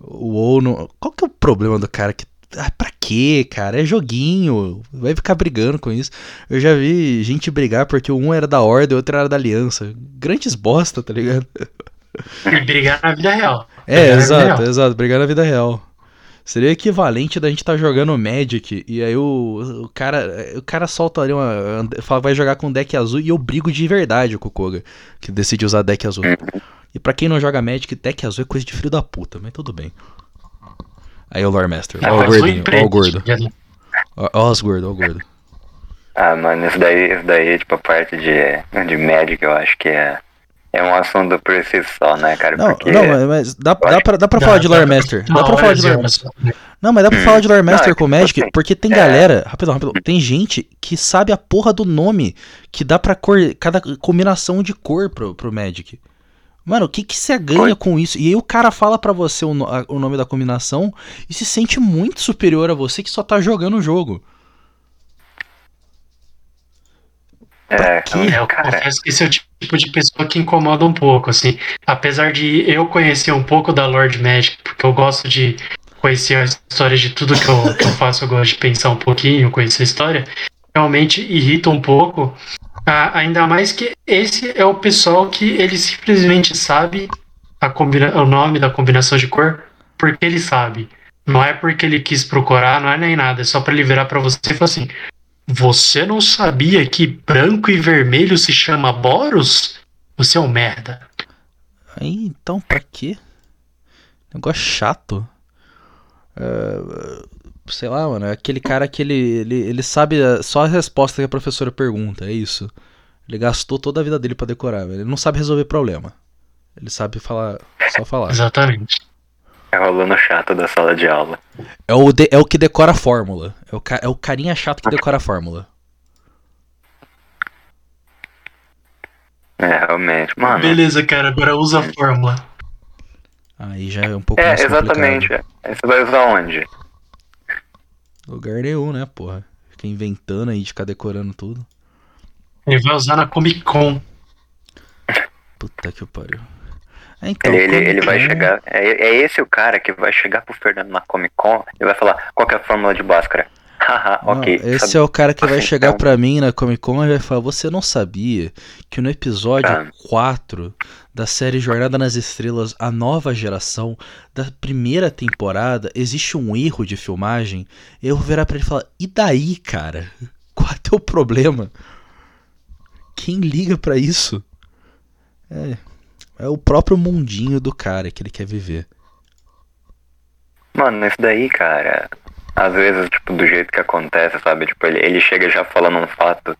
O WoW não. Qual que é o problema do cara que. Ah, pra quê, cara? É joguinho. Vai ficar brigando com isso. Eu já vi gente brigar porque um era da Horda e o outro era da Aliança. Grandes bosta, tá ligado?
E brigar na vida real.
É,
Brigar
exato,
real.
exato. Brigar na vida real. Seria equivalente da gente tá jogando Magic e aí o, o cara o cara solta ali uma. Fala, vai jogar com deck azul e eu brigo de verdade com o Koga, que decide usar deck azul. E pra quem não joga Magic, deck azul é coisa de filho da puta, mas tudo bem. Aí o Lore Master, ó o
e
gordinho, ó o gordo.
tá?
Ó ó os gordos, ó o gordo.
Ah, mano, isso daí, isso daí, tipo, a parte de, de Magic, eu acho que é, é um assunto por si só, né, cara?
Não,
Porque...
não, mas- mas dá, dá, pra, dá pra
Dá-
falar de Lore Master. Dá pra falar de Lore Master. Não, mas dá pra falar de Lore Master
Não, é
com
que,
Magic,
assim,
porque tem
é.
galera, rapidão, rapidão, tem gente que sabe a porra do nome que dá pra cor, cada combinação de cor pro, pro Magic. Mano, o que que você ganha
Oi?
com isso? E aí o cara fala pra você o, no- a- o nome da combinação e se sente muito superior a você que só tá jogando o jogo.
É?
É, eu confesso que esse é o tipo de pessoa que incomoda um pouco, assim. Apesar de eu conhecer um pouco da Lord Magic, porque eu gosto de conhecer a história de tudo que eu, que eu faço, eu gosto de pensar um pouquinho, conhecer a história, realmente irrita um pouco. Ah, ainda mais que esse é o pessoal que ele simplesmente sabe combina o nome da combinação de cor porque ele sabe. Não é porque ele quis procurar, não é nem nada, é só pra ele virar pra você e falar assim: você não sabia que branco e vermelho se chama Boros? Você é um merda.
Aí, então, pra quê? Negócio chato. É, sei lá, mano, é aquele cara que ele, ele, ele sabe a- só a resposta que a professora pergunta, é isso. Ele gastou toda a vida dele pra decorar, velho. Ele não sabe resolver problema. Ele sabe falar, só falar.
Exatamente.
é o aluno chato da sala de aula.
É o, de- é o que decora a fórmula. É o, é o carinha chato que decora a fórmula.
É, realmente, mano.
Beleza, cara, agora usa a fórmula.
Aí já é um pouco
É,
mais
exatamente.
complicado.
Aí Você vai usar onde?
Lugar nenhum, né, porra? Fica inventando aí de ficar decorando tudo.
Ele vai usar na Comic Con.
Puta que pariu. É, então,
ele, ele, ele vai
Con-
chegar. É, é esse o cara que vai chegar pro Fernando na Comic Con e vai falar qual que é a fórmula de Bhaskara. Haha,
Não,
ok.
esse
sabe-
é o cara que vai
Assim,
chegar
então-
pra mim na Comic Con e vai falar: Você não sabia que no episódio
Ah.
4 da série Jornada nas Estrelas, a nova geração, da primeira temporada, existe um erro de filmagem? Eu vou virar pra ele e falar: E daí, cara? Qual é teu problema? Quem liga pra isso? É, é o próprio mundinho do cara que ele quer viver.
Mano, isso daí, cara, às vezes, tipo, do jeito que acontece, sabe? Tipo, ele, ele chega já falando um fato.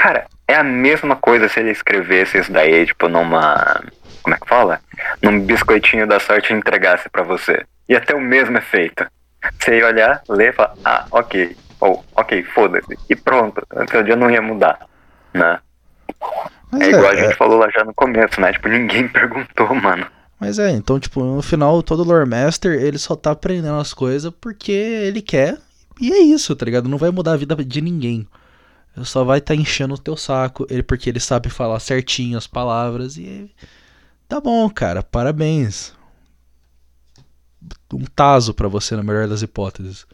Cara, é a mesma coisa se ele escrevesse isso daí, tipo, numa. Como é que fala? Num biscoitinho da sorte e entregasse pra você. Ia ter o mesmo efeito. Você ia olhar, ler e falar, ah, ok. Ou, ok, foda-se. E pronto. Seu dia não ia mudar. Né?
Mas
É igual a
é,
gente falou lá já no começo, né? Tipo, ninguém perguntou, mano.
Mas é, então, tipo, no final, todo Lore Master, ele só tá aprendendo as coisas porque ele quer. E é isso, tá ligado? Não vai mudar a vida de ninguém. Só vai tá enchendo o teu saco, ele porque ele sabe falar certinho as palavras e. Tá bom, cara, parabéns. Um taso pra você, na melhor das hipóteses.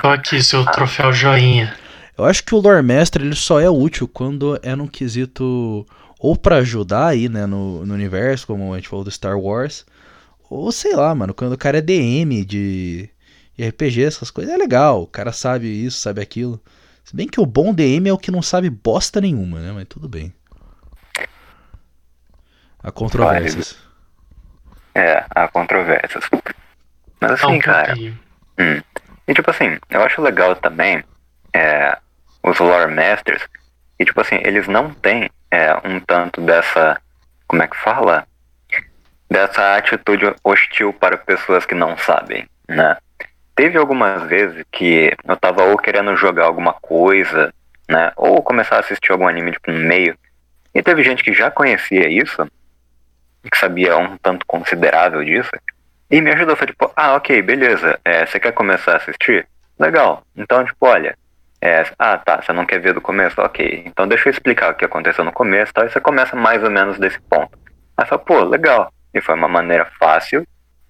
Tô aqui, seu troféu joinha.
Eu acho que o Lore Master ele só é útil quando é num quesito ou pra ajudar aí, né, no, no universo, como a gente falou do Star Wars, ou sei lá, mano, quando o cara é DM de, de RPG, essas coisas, é legal, o cara sabe isso, sabe aquilo. Se bem que o bom DM é o que não sabe bosta nenhuma, né, mas tudo bem. Há controvérsias.
É, há controvérsias. Mas assim,
um
cara. Hum. E tipo assim, eu acho legal também é, os lore masters, e tipo assim, eles não têm é, um tanto dessa, como é que fala? Dessa atitude hostil para pessoas que não sabem, né? Teve algumas vezes que eu tava ou querendo jogar alguma coisa, né? Ou começar a assistir algum anime tipo, no meio. E teve gente que já conhecia isso, que sabia um tanto considerável disso, e me ajudou, foi tipo, ah, ok, beleza, é, você quer começar a assistir? Legal. Então, tipo, olha, É, ah, tá, você não quer ver do começo? Ok, então deixa eu explicar o que aconteceu no começo, tá? E você começa mais ou menos desse ponto. Aí fala, pô, legal. E foi uma maneira fácil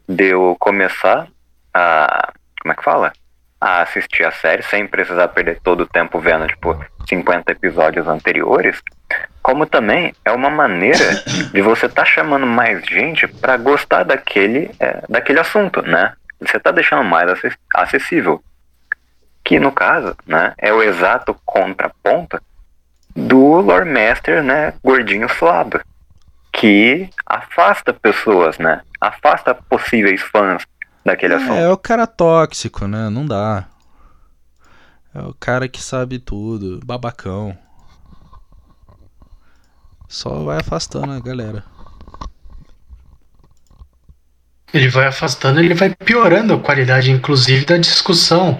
de eu começar a. Como é que fala? A assistir a série sem precisar perder todo o tempo vendo, tipo, 50 episódios anteriores. Como também é uma maneira de você estar tá chamando mais gente para gostar daquele, é, daquele assunto, né? Você tá deixando mais acessível. Que no caso, né, é o exato contraponto do Lord Master, né, gordinho suado, que afasta pessoas, né, afasta possíveis fãs daquele
é,
assunto.
É o cara tóxico, né, não dá. É o cara que sabe tudo, babacão. Só vai afastando a galera.
Ele vai afastando, ele vai piorando a qualidade, inclusive, da discussão.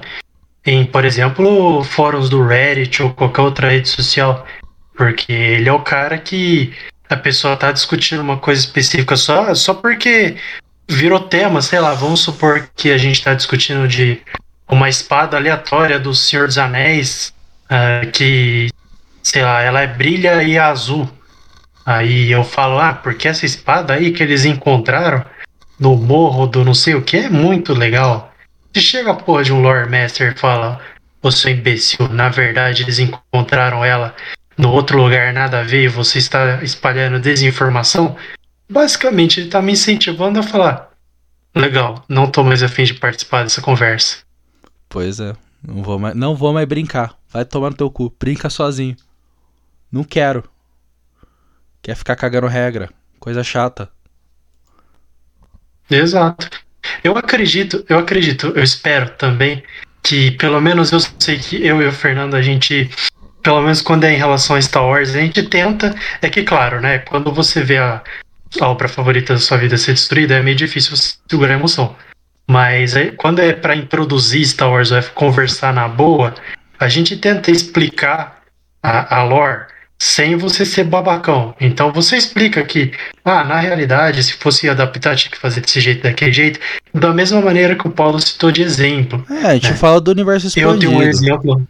Em, por exemplo, fóruns do Reddit ou qualquer outra rede social. Porque ele é o cara que a pessoa tá discutindo uma coisa específica só, só porque virou tema, sei lá, vamos supor que a gente tá discutindo de uma espada aleatória do Senhor dos Anéis, uh, que, sei lá, ela é brilha e é azul. Aí eu falo, ah, porque essa espada aí que eles encontraram no morro do não sei o que é muito legal. Se chega a porra de um lore master e fala, ô seu imbecil, na verdade eles encontraram ela no outro lugar nada a ver e você está espalhando desinformação, basicamente ele está me incentivando a falar, legal, não tô mais afim de participar dessa conversa.
Pois é, não vou mais, não vou mais brincar. Vai tomar no teu cu, brinca sozinho. Não quero. Quer ficar cagando regra, coisa chata.
Exato. Eu acredito, eu acredito, eu espero também que pelo menos eu sei que eu e o Fernando a gente pelo menos quando é em relação a Star Wars, a gente tenta. É que, claro, né? Quando você vê a, a obra favorita da sua vida ser destruída, é meio difícil segurar a emoção. Mas é, quando é para introduzir Star Wars ou é conversar na boa, a gente tenta explicar a, a lore sem você ser babacão. Então você explica que, ah, na realidade, se fosse adaptar, tinha que fazer desse jeito, daquele jeito, da mesma maneira que o Paulo citou de exemplo.
É, a gente
né?
fala do universo expandido.
Eu tenho um exemplo.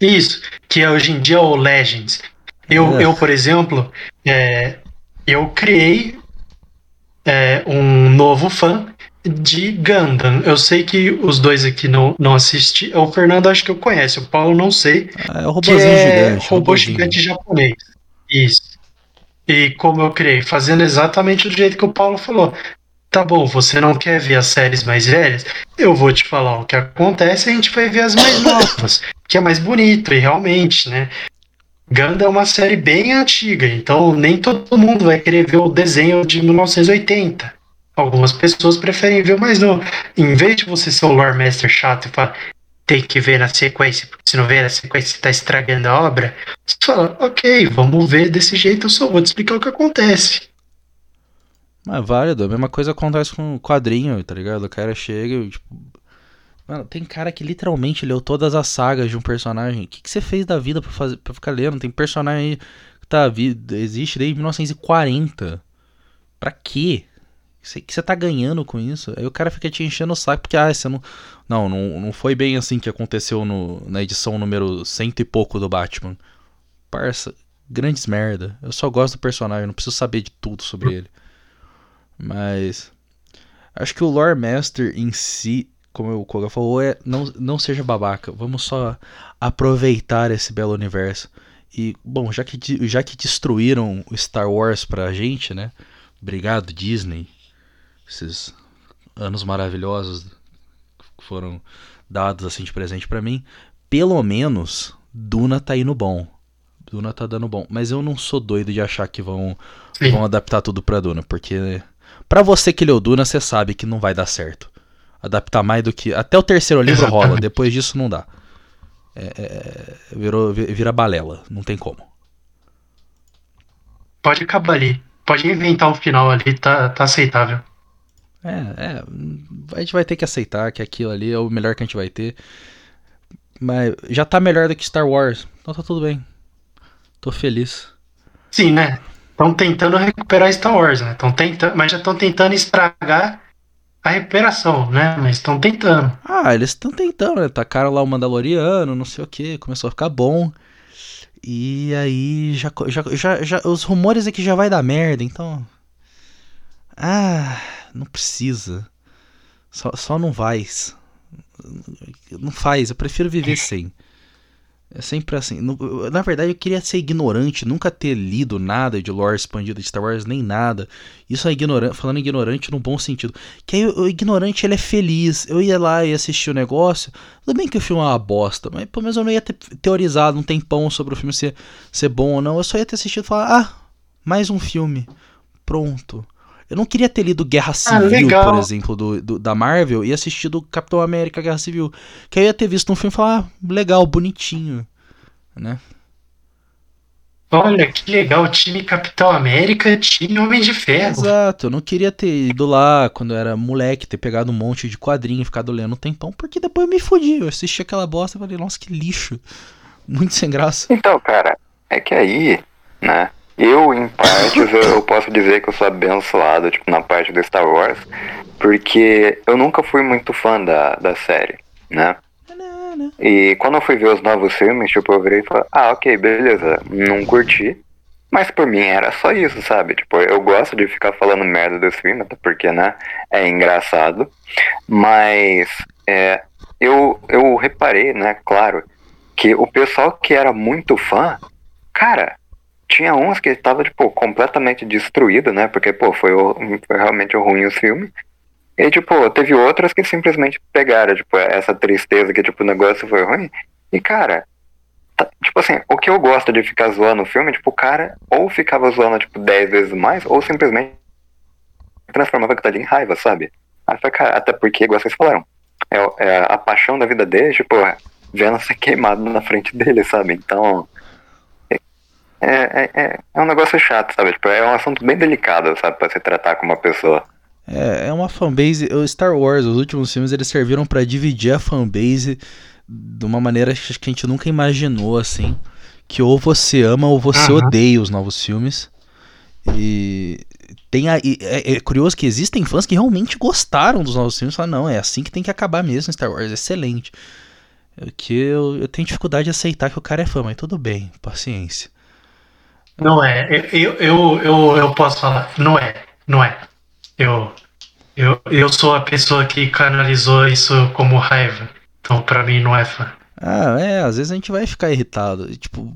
Isso, que é hoje em dia o Legends. Eu, é. eu por exemplo, é, eu criei é, um novo fã de Gundam. Eu sei que os dois aqui não, não assistiram. O Fernando acho que eu conheço, o Paulo não sei.
É o robôzinho é gigante.
Robô gigante japonês. Isso. E como eu criei, fazendo exatamente do jeito que o Paulo falou. Tá bom, você não quer ver as séries mais velhas? Eu vou te falar o que acontece e a gente vai ver as mais novas, que é mais bonito, e realmente, né? Ganda é uma série bem antiga, então nem todo mundo vai querer ver o desenho de 1980. Algumas pessoas preferem ver mais novo. Em vez de você ser o lore master chato e falar, tem que ver na sequência, porque se não ver na sequência você tá estragando a obra, você fala, ok, vamos ver desse jeito, eu só vou te explicar o que acontece.
É válido, a mesma coisa acontece com o quadrinho, tá ligado? O cara chega e, tipo. Mano, tem cara que literalmente leu todas as sagas de um personagem. O que, que você fez da vida pra, fazer, pra ficar lendo? Tem personagem aí que tá, existe desde 1940. Pra quê? O que você tá ganhando com isso? Aí o cara fica te enchendo o saco porque, ah, você não. Não, não, não foi bem assim que aconteceu no, na edição número cento e pouco do Batman. Parça, grandes merda. Eu só gosto do personagem, não preciso saber de tudo sobre ele. Mas. Acho que o Lore Master em si, como o Koga falou, é não, não seja babaca. Vamos só aproveitar esse belo universo. E, bom, já que, já que destruíram o Star Wars pra gente, né? Obrigado, Disney esses anos maravilhosos que foram dados assim de presente para mim, pelo menos Duna tá indo bom. Duna tá dando bom, mas eu não sou doido de achar que vão vão adaptar tudo para Duna, porque para você que leu Duna, você sabe que não vai dar certo. Adaptar mais do que até o terceiro livro Exatamente. rola, depois disso não dá. É, é, virou, vira balela, não tem como.
Pode acabar ali. Pode inventar um final ali, tá, tá aceitável.
É, é, a gente vai ter que aceitar que aquilo ali é o melhor que a gente vai ter. Mas já tá melhor do que Star Wars. Então tá tudo bem. Tô feliz.
Sim, né? Estão tentando recuperar Star Wars, né? Tão tentando, mas já estão tentando estragar a recuperação, né? Mas estão tentando.
Ah, eles estão tentando, né? Tacaram lá o Mandaloriano, não sei o que, começou a ficar bom. E aí já, já, já, já os rumores é que já vai dar merda, então. Ah, não precisa. Só, só não vai. Não faz, eu prefiro viver sem. É sempre assim. Na verdade, eu queria ser ignorante, nunca ter lido nada de lore expandido de Star Wars, nem nada. Isso é ignorante, falando ignorante no bom sentido. Que aí o ignorante ele é feliz. Eu ia lá e assistir o negócio. Tudo bem que o filme é uma bosta, mas pelo menos eu não ia ter teorizado um tempão sobre o filme ser, ser bom ou não. Eu só ia ter assistido e falar: ah, mais um filme. Pronto. Eu não queria ter lido Guerra ah, Civil, ah, por exemplo, do, do, da Marvel e assistido Capitão América Guerra Civil. Que eu ia ter visto um filme e falar, ah, legal, bonitinho, né?
Olha, que legal, time Capitão América, time Homem de Ferro.
Exato, eu não queria ter ido lá quando eu era moleque, ter pegado um monte de quadrinho e ficado lendo um tempão, porque depois eu me fodi. Eu assisti aquela bosta e falei, nossa, que lixo. Muito sem graça.
Então, cara, é que aí, né? Eu, em partes, eu posso dizer que eu sou abençoado, tipo, na parte do Star Wars, porque eu nunca fui muito fã da, da série, né? E quando eu fui ver os novos filmes, tipo, eu virei e falei, ah, ok, beleza, não curti. Mas por mim era só isso, sabe? Tipo, eu gosto de ficar falando merda dos filmes, até porque, né, é engraçado. Mas é, eu, eu reparei, né, claro, que o pessoal que era muito fã, cara, tinha uns que estava tipo, completamente destruído, né? Porque, pô, foi, foi realmente ruim o filme. E, tipo, teve outras que simplesmente pegaram, tipo, essa tristeza que, tipo, o negócio foi ruim. E, cara, tá, tipo assim, o que eu gosto de ficar zoando o filme, tipo, o cara ou ficava zoando, tipo, 10 vezes mais, ou simplesmente transformava aquilo ali em raiva, sabe? Foi, cara, até porque, igual vocês falaram, é, é a paixão da vida dele, tipo, vendo ser queimado na frente dele, sabe? Então, é, é, é, é um negócio chato, sabe? Tipo, é um assunto bem delicado, sabe? Pra se tratar com uma pessoa.
É, é uma fanbase. O Star Wars, os últimos filmes, eles serviram para dividir a fanbase de uma maneira que a gente nunca imaginou, assim. Que ou você ama ou você uhum. odeia os novos filmes. E tem a, é, é, curioso que existem fãs que realmente gostaram dos novos filmes e falam, não, é assim que tem que acabar mesmo Star Wars, excelente. É que eu, eu tenho dificuldade de aceitar que o cara é fã, mas tudo bem, paciência.
Não é. Eu, eu, eu, eu posso falar. Não é. Não é. Eu, eu, eu sou a pessoa que canalizou isso como raiva. Então, pra mim, não é fã.
Ah, é. Às vezes a gente vai ficar irritado. Tipo,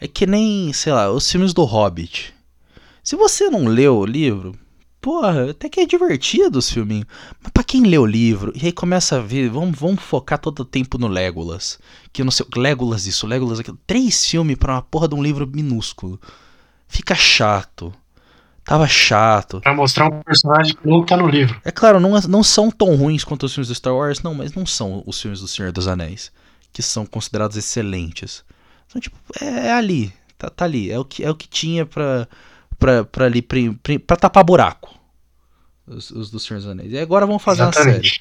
é que nem, sei lá, os filmes do Hobbit. Se você não leu o livro, porra, até que é divertido os filminhos. Mas pra quem lê o livro, e aí começa a ver, vamos, vamos focar todo o tempo no Legolas. Que não sei, Legolas isso, Legolas aquilo. Três filmes pra uma porra de um livro minúsculo. Fica chato. Tava chato.
Pra mostrar um personagem que não tá no livro.
É claro, não, não são tão ruins quanto os filmes do Star Wars, não, mas não são os filmes do Senhor dos Anéis. Que são considerados excelentes. Então, tipo, é, é ali. Tá, tá ali. É o que, é o que tinha pra pra, pra, ali, pra, pra tapar buraco. Os, os do Senhor dos Anéis. E agora vamos fazer Exatamente.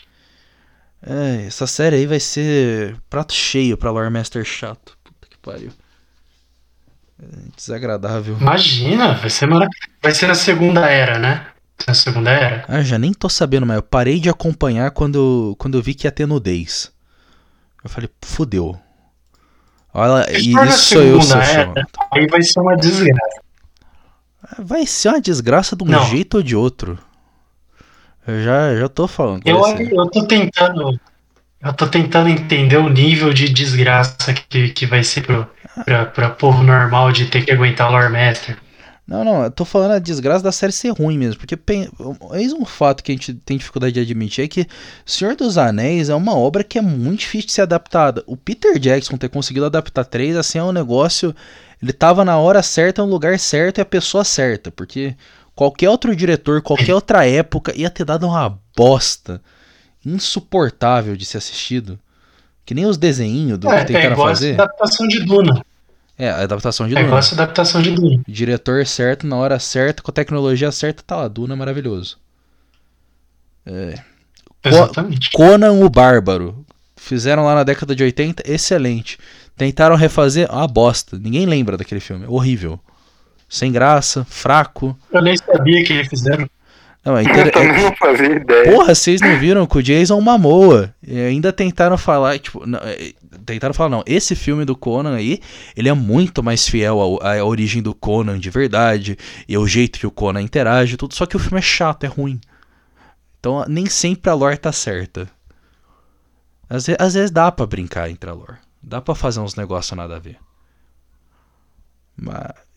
uma série. É, essa série aí vai ser prato cheio pra Lore Master chato. Puta que pariu. É desagradável.
Imagina, vai ser. Vai ser a segunda era, né? A segunda era.
Ah, já nem tô sabendo, mas eu parei de acompanhar quando, quando eu vi que ia ter nudez. Eu falei, fudeu. Olha, e isso sou eu, seu era,
Aí vai ser uma desgraça.
Vai ser uma desgraça de um Não. jeito ou de outro. Eu já, já tô falando.
Eu, eu tô tentando. Eu tô tentando entender o nível de desgraça que, que vai ser pro, pra, pra povo normal de ter que aguentar o Lore Master.
Não, não, eu tô falando a desgraça da série ser ruim mesmo, porque eis um fato que a gente tem dificuldade de admitir é que Senhor dos Anéis é uma obra que é muito difícil de ser adaptada. O Peter Jackson ter conseguido adaptar três, assim, é um negócio ele tava na hora certa, no lugar certo e a pessoa certa, porque qualquer outro diretor, qualquer outra época ia ter dado uma bosta insuportável de ser assistido. Que nem os desenhinhos do é, que tentaram é igual fazer.
A adaptação de Duna.
É, a adaptação de
é
Duna. É
igual essa adaptação de Duna.
Diretor certo, na hora certa, com a tecnologia certa, tá lá. Duna é maravilhoso. É.
Exatamente.
Conan o Bárbaro. Fizeram lá na década de 80, excelente. Tentaram refazer, uma bosta. Ninguém lembra daquele filme. Horrível. Sem graça, fraco.
Eu nem sabia que refizeram.
Não, é
Eu
inter-
também
é-
não fazia ideia.
Porra, vocês não viram que o Jason Mamoa e ainda tentaram falar, tipo, não, é, tentaram falar, não, esse filme do Conan aí, ele é muito mais fiel ao- à, origem do Conan de verdade, e ao jeito que o Conan interage, tudo, só que o filme é chato, é ruim. Então nem sempre a lore tá certa. Às, ve- às vezes dá pra brincar entre a lore. Dá pra fazer uns negócios nada a ver.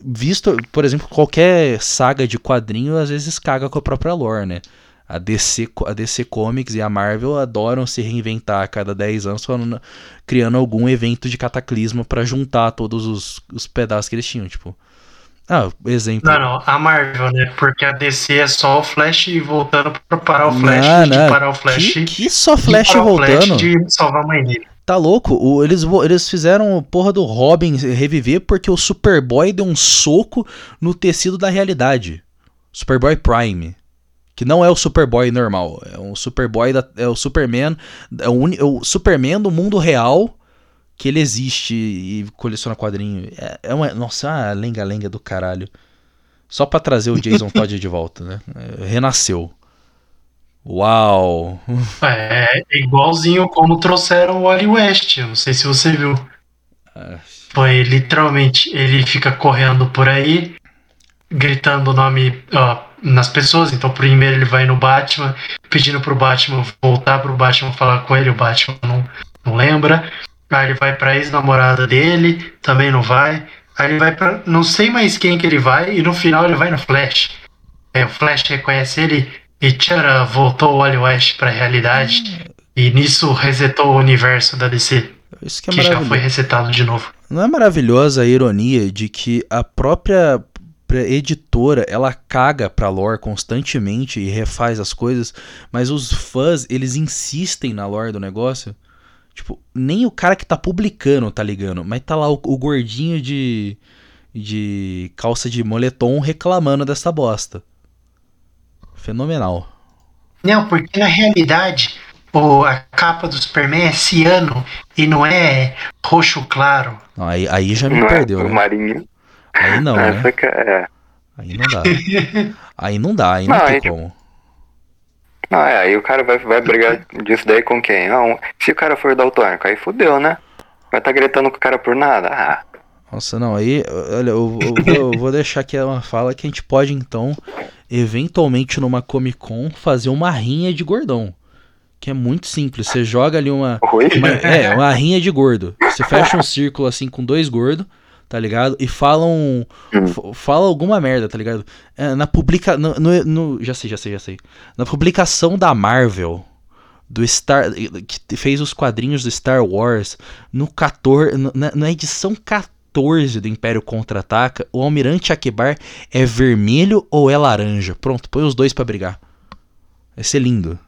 Visto, por exemplo, qualquer saga de quadrinho às vezes caga com a própria lore, né? A DC, a DC Comics e a Marvel adoram se reinventar a cada 10 anos, falando- criando algum evento de cataclismo pra juntar todos os, os pedaços que eles tinham. Tipo, ah, exemplo.
Não, não, a Marvel, né? Porque a DC é só o Flash voltando pra parar o Flash,
Não,
de
não,
parar o Flash.
Que, que só
de
Flash
parar o Flash
voltando?
de salvar a mãe dele.
Tá louco? O- eles, eles fizeram porra do Robin reviver porque o Superboy deu um soco no tecido da realidade. Superboy Prime. Que não é o Superboy normal. É um Superboy da, é o Superman. É o, é o Superman do mundo real que ele existe e coleciona quadrinho. É, é uma. Nossa, é uma lenga-lenga do caralho. Só pra trazer o Jason Todd de volta, né? Renasceu. Uau!
É, é igualzinho como trouxeram o Wally West. Eu não sei se você viu.
Ah,
Foi literalmente, ele fica correndo por aí, gritando o nome ó, nas pessoas. Então, primeiro ele vai no Batman, pedindo pro Batman voltar pro Batman falar com ele. O Batman não, não lembra. Aí ele vai pra ex-namorada dele, também não vai. Aí ele vai pra não sei mais quem que ele vai, e no final ele vai no Flash. Aí o Flash reconhece ele e tchara, voltou o Wally West pra realidade. E nisso resetou o universo da DC,
Isso que é
que já foi resetado de novo.
Não é maravilhosa a ironia de que a própria editora ela caga pra lore constantemente e refaz as coisas, mas os fãs eles insistem na lore do negócio. Tipo, nem o cara que tá publicando tá ligando, mas tá lá o, o gordinho de de calça de moletom reclamando dessa bosta. Fenomenal.
Não, porque na realidade o, a capa do Superman é ciano e não é roxo claro.
Não, aí, aí já me
Não
perdeu,
é? O
né?
Marinho.
Aí não,
Essa
né?
que é.
Aí não dá. Aí não dá, aí não,
Não,
tem
aí, tipo,
como.
Não, é, aí o cara vai, vai brigar disso daí com quem? Não, se o cara for daltônico, aí fudeu, né? Vai tá gritando com o cara por nada? Ah,
Nossa, não, aí, olha, eu, eu vou, eu vou deixar aqui uma fala que a gente pode, então, eventualmente numa Comic Con, fazer uma rinha de gordão. Que é muito simples. Você joga ali uma. uma- é, uma rinha de gordo. Você fecha um círculo assim com dois gordos, tá ligado? E fala um.
Hum.
Fala alguma merda, tá ligado? É, na publica. No, no- no- já sei, já sei, já sei. Na publicação da Marvel. Do Star. Que fez os quadrinhos do Star Wars. No 14. no- Na, na edição 14 do Império Contra-Ataca, o Almirante Akbar é vermelho ou é laranja? Pronto, põe os dois pra brigar. Vai ser lindo.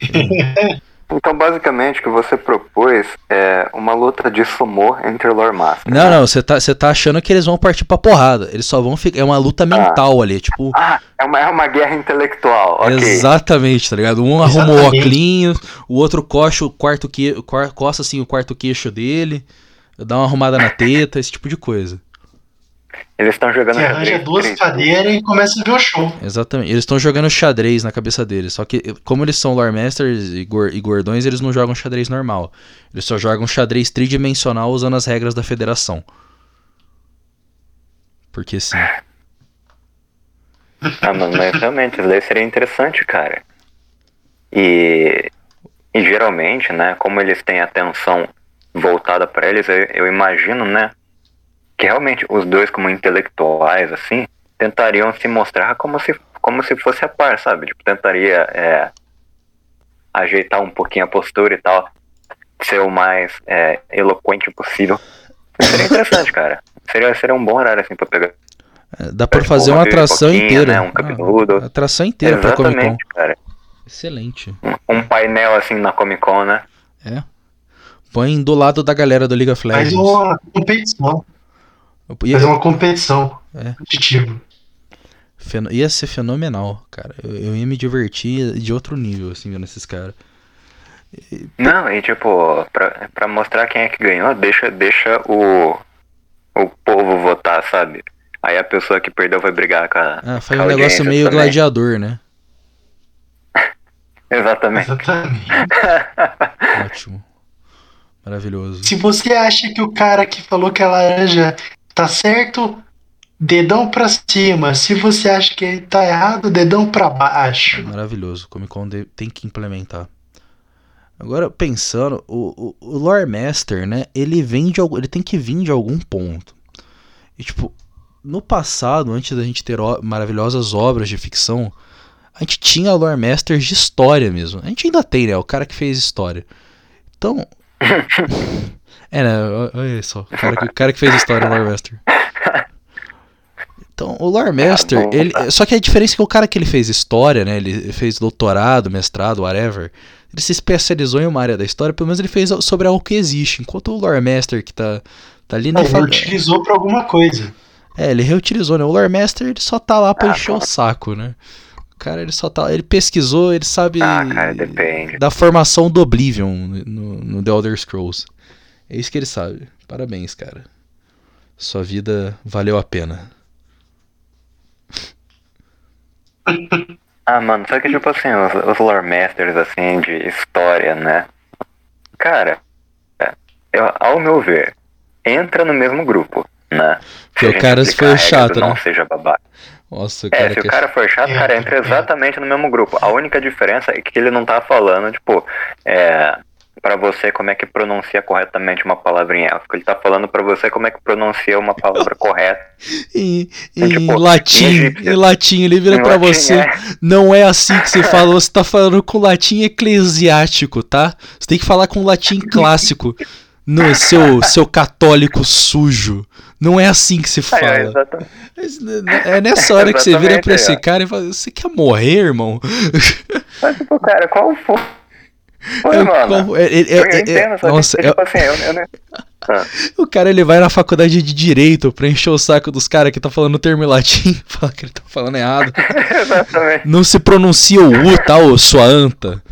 Então, basicamente, o que você propôs é uma luta de sumô entre Lore Master.
Não, não, você tá, você tá achando que eles vão partir pra porrada. Eles só vão ficar. É uma luta mental ali, tipo.
Ah, é uma, é uma guerra intelectual, ok.
Exatamente, tá ligado? Um arruma o óculinho, o outro coxa o quarto que, coça assim o quarto queixo dele, dá uma arrumada na teta, esse tipo de coisa.
Eles estão jogando
Você arranja
xadrez
duas cadeiras e começa a ver o show.
Exatamente. Eles estão jogando xadrez na cabeça deles. Só que, como eles são lore masters e, gor- e gordões, eles não jogam xadrez normal. Eles só jogam xadrez tridimensional usando as regras da federação. Porque sim.
Ah, mas, mas realmente, isso daí seria interessante, cara. E, e geralmente, né, como eles têm atenção voltada pra eles, eu, eu imagino, né, que realmente os dois como intelectuais, assim, tentariam se mostrar como se, como se fosse a par, sabe? Tipo, tentaria é, ajeitar um pouquinho a postura e tal, ser o mais é, eloquente possível. Seria interessante, cara. Seria, seria um bom horário, assim, pra pegar.
É, Dá pra
Tipo,
fazer uma atração inteira.
né, um cabeludo.
Ah, atração inteira pra Comic Con.
Cara.
Excelente.
Um, um painel assim na Comic Con, né?
É. Põe do lado da galera do League of
Faz
Legends.
uma competição.
Ia,
Faz uma competição
É.
competitiva.
fen- ia ser fenomenal, cara. Eu, eu ia me divertir de outro nível, assim, vendo esses caras.
Não, e tipo, pra, pra mostrar quem é que ganhou, deixa, deixa o, o povo votar, sabe? Aí a pessoa que perdeu vai brigar com a.
Ah, faz um negócio meio
também.
gladiador, né?
Exatamente.
Exatamente.
Ótimo. Maravilhoso.
Se você acha que o cara que falou que a laranja tá certo, dedão pra cima. Se você acha que ele tá errado, dedão pra baixo.
Maravilhoso. Comic Con tem que implementar. Agora, pensando, o, o, o Lore Master, né? Ele vem de. Ele tem que vir de algum ponto. E, tipo, no passado, antes da gente ter maravilhosas obras de ficção, a gente tinha Lore Masters de história mesmo. A gente ainda tem, né? O cara que fez história. Então. é, né? o- Olha só. O cara que, o cara que fez história no Lore Master. Então, o Lore Master,
bom,
ele, só que a diferença é que o cara que ele fez história, né? Ele fez doutorado, mestrado, whatever. Ele se especializou em uma área da história, pelo menos ele fez sobre algo que existe. Enquanto o Lore Master que tá, tá ali,
Não,
né? fala-
utilizou pra alguma coisa.
é, ele reutilizou, né? O Lore Master ele só tá lá pra
Ah,
encher o
tá.
saco, né? O cara ele só tá. Ele pesquisou, ele sabe
Ah, cara, depende.
da formação do Oblivion no, no The Elder Scrolls. É isso que ele sabe. Parabéns, cara. Sua vida valeu a pena.
Ah, mano, só que tipo assim, os, os lore masters assim de história, né? Cara, eu- ao meu ver, entra no mesmo grupo, né?
Porque o cara foi chato,
do Não
né?
seja babaca.
Nossa, o
É,
cara
se o cara for chato,
É,
cara, entra
é.
exatamente no mesmo grupo. A única diferença é que ele não tá falando, tipo, é, pra você como é que pronuncia corretamente uma palavra em élfico. Ele tá falando pra você como é que pronuncia uma palavra correta.
Em,
É,
em
tipo,
latim,
em egípcio.
em latim, ele vira
latim,
você.
é.
Não é assim que se fala, você tá falando com latim eclesiástico, tá? Você tem que falar com latim clássico. No seu, seu católico sujo. Não é assim que se
É,
fala.
exatamente.
Né, É nessa hora que você vira pra esse
ó.
cara e fala: Você quer morrer, irmão?
Mas, tipo, cara, qual foi? Foi,
É,
mano.
é- é-
Eu,
é- é-
entendo,
nossa, é-
tipo assim, eu, eu não... Ah,
o cara ele vai na faculdade de direito pra encher o saco dos caras que tá falando o termo em latim, fala que ele tá falando errado.
exatamente.
Não se pronuncia o U, tá, ô sua anta?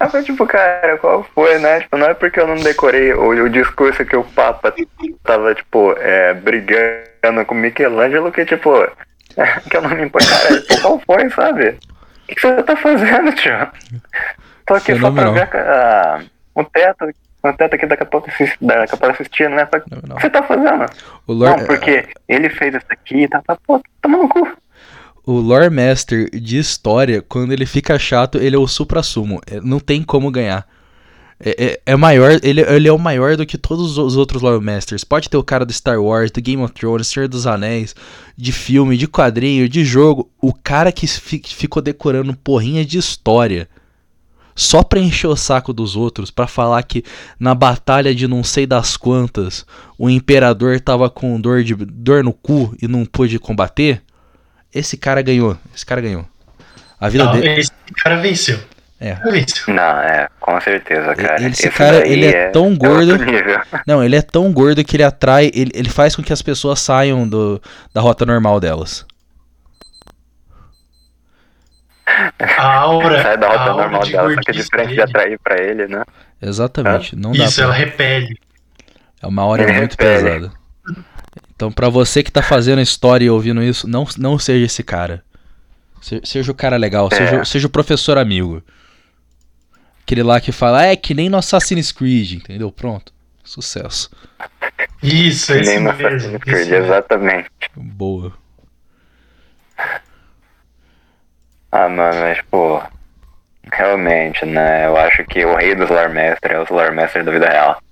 Ah, mas, tipo, cara, qual foi, né? Tipo, não é porque eu não decorei o, o discurso que o Papa tava, tipo, é, brigando com Michelangelo que, tipo, que eu não me importo. Cara, tipo, qual foi, sabe? O que, você tá fazendo, tio? Tô aqui só pra ver o teto, o teto aqui da Capela Sistina, né? O que você tá fazendo?
O Lore,
Não, porque ele fez isso aqui, tá, tá, pô, toma no cu.
O Lore Master de história, quando ele fica chato, ele é o supra-sumo. É, Não tem como ganhar. É, é, é maior, ele, ele é o maior do que todos os outros Lore Masters. Pode ter o cara do Star Wars, do Game of Thrones, Senhor dos Anéis, de filme, de quadrinho, de jogo. O cara que fi- ficou decorando porrinha de história. Só pra encher o saco dos outros, pra falar que na batalha de não sei das quantas, o imperador tava com dor, de, dor no cu e não pôde combater. Esse cara ganhou. Esse cara ganhou. A vida
Não,
dele.
esse cara venceu.
É.
Venceu.
Não, é, com certeza, cara.
Esse
Esse
cara, ele é tão gordo.
nível.
Não, ele é tão gordo que ele atrai. Ele, ele faz com que as pessoas saiam do, da rota normal delas.
A aura.
Sai da
a
rota
aura
normal
de
dela, só que é diferente de
dele,
atrair pra ele, né?
Exatamente. Não dá
Isso,
pra...
ela repele.
É uma hora
Ele
muito
repele.
pesada. Então, pra você que tá fazendo história e ouvindo isso, não, não seja esse cara. Se- Seja o cara legal,
É.
seja, seja o professor amigo. Aquele lá que fala, "Ah, é que nem no Assassin's Creed, entendeu? Pronto. Sucesso.
Isso,
Que
esse
nem no. Assassin's Creed,
mesmo.
exatamente.
Boa.
Ah, mano, mas, pô. Realmente, né? Eu acho que o rei dos Lore Master é o Lore Master da vida real.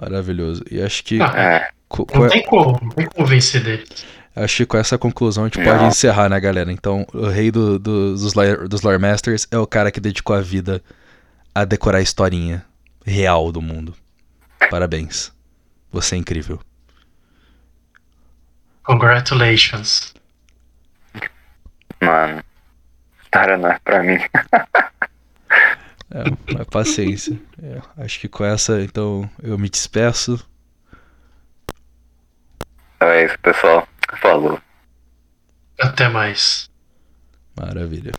Maravilhoso. E acho que,
Ah,
É.
co-
Não tem como, não tem como vencer dele.
acho que com essa conclusão a gente pode encerrar, né, galera? Então, o rei do- do- dos, lore, dos lore Masters é o cara que dedicou a vida a decorar a historinha real do mundo. Parabéns. Você é incrível.
Congratulations.
Mano. Cara, não é pra mim.
É, mas paciência. É, acho que com essa, então, eu me despeço.
Então é isso, pessoal. Falou.
Até mais.
Maravilha.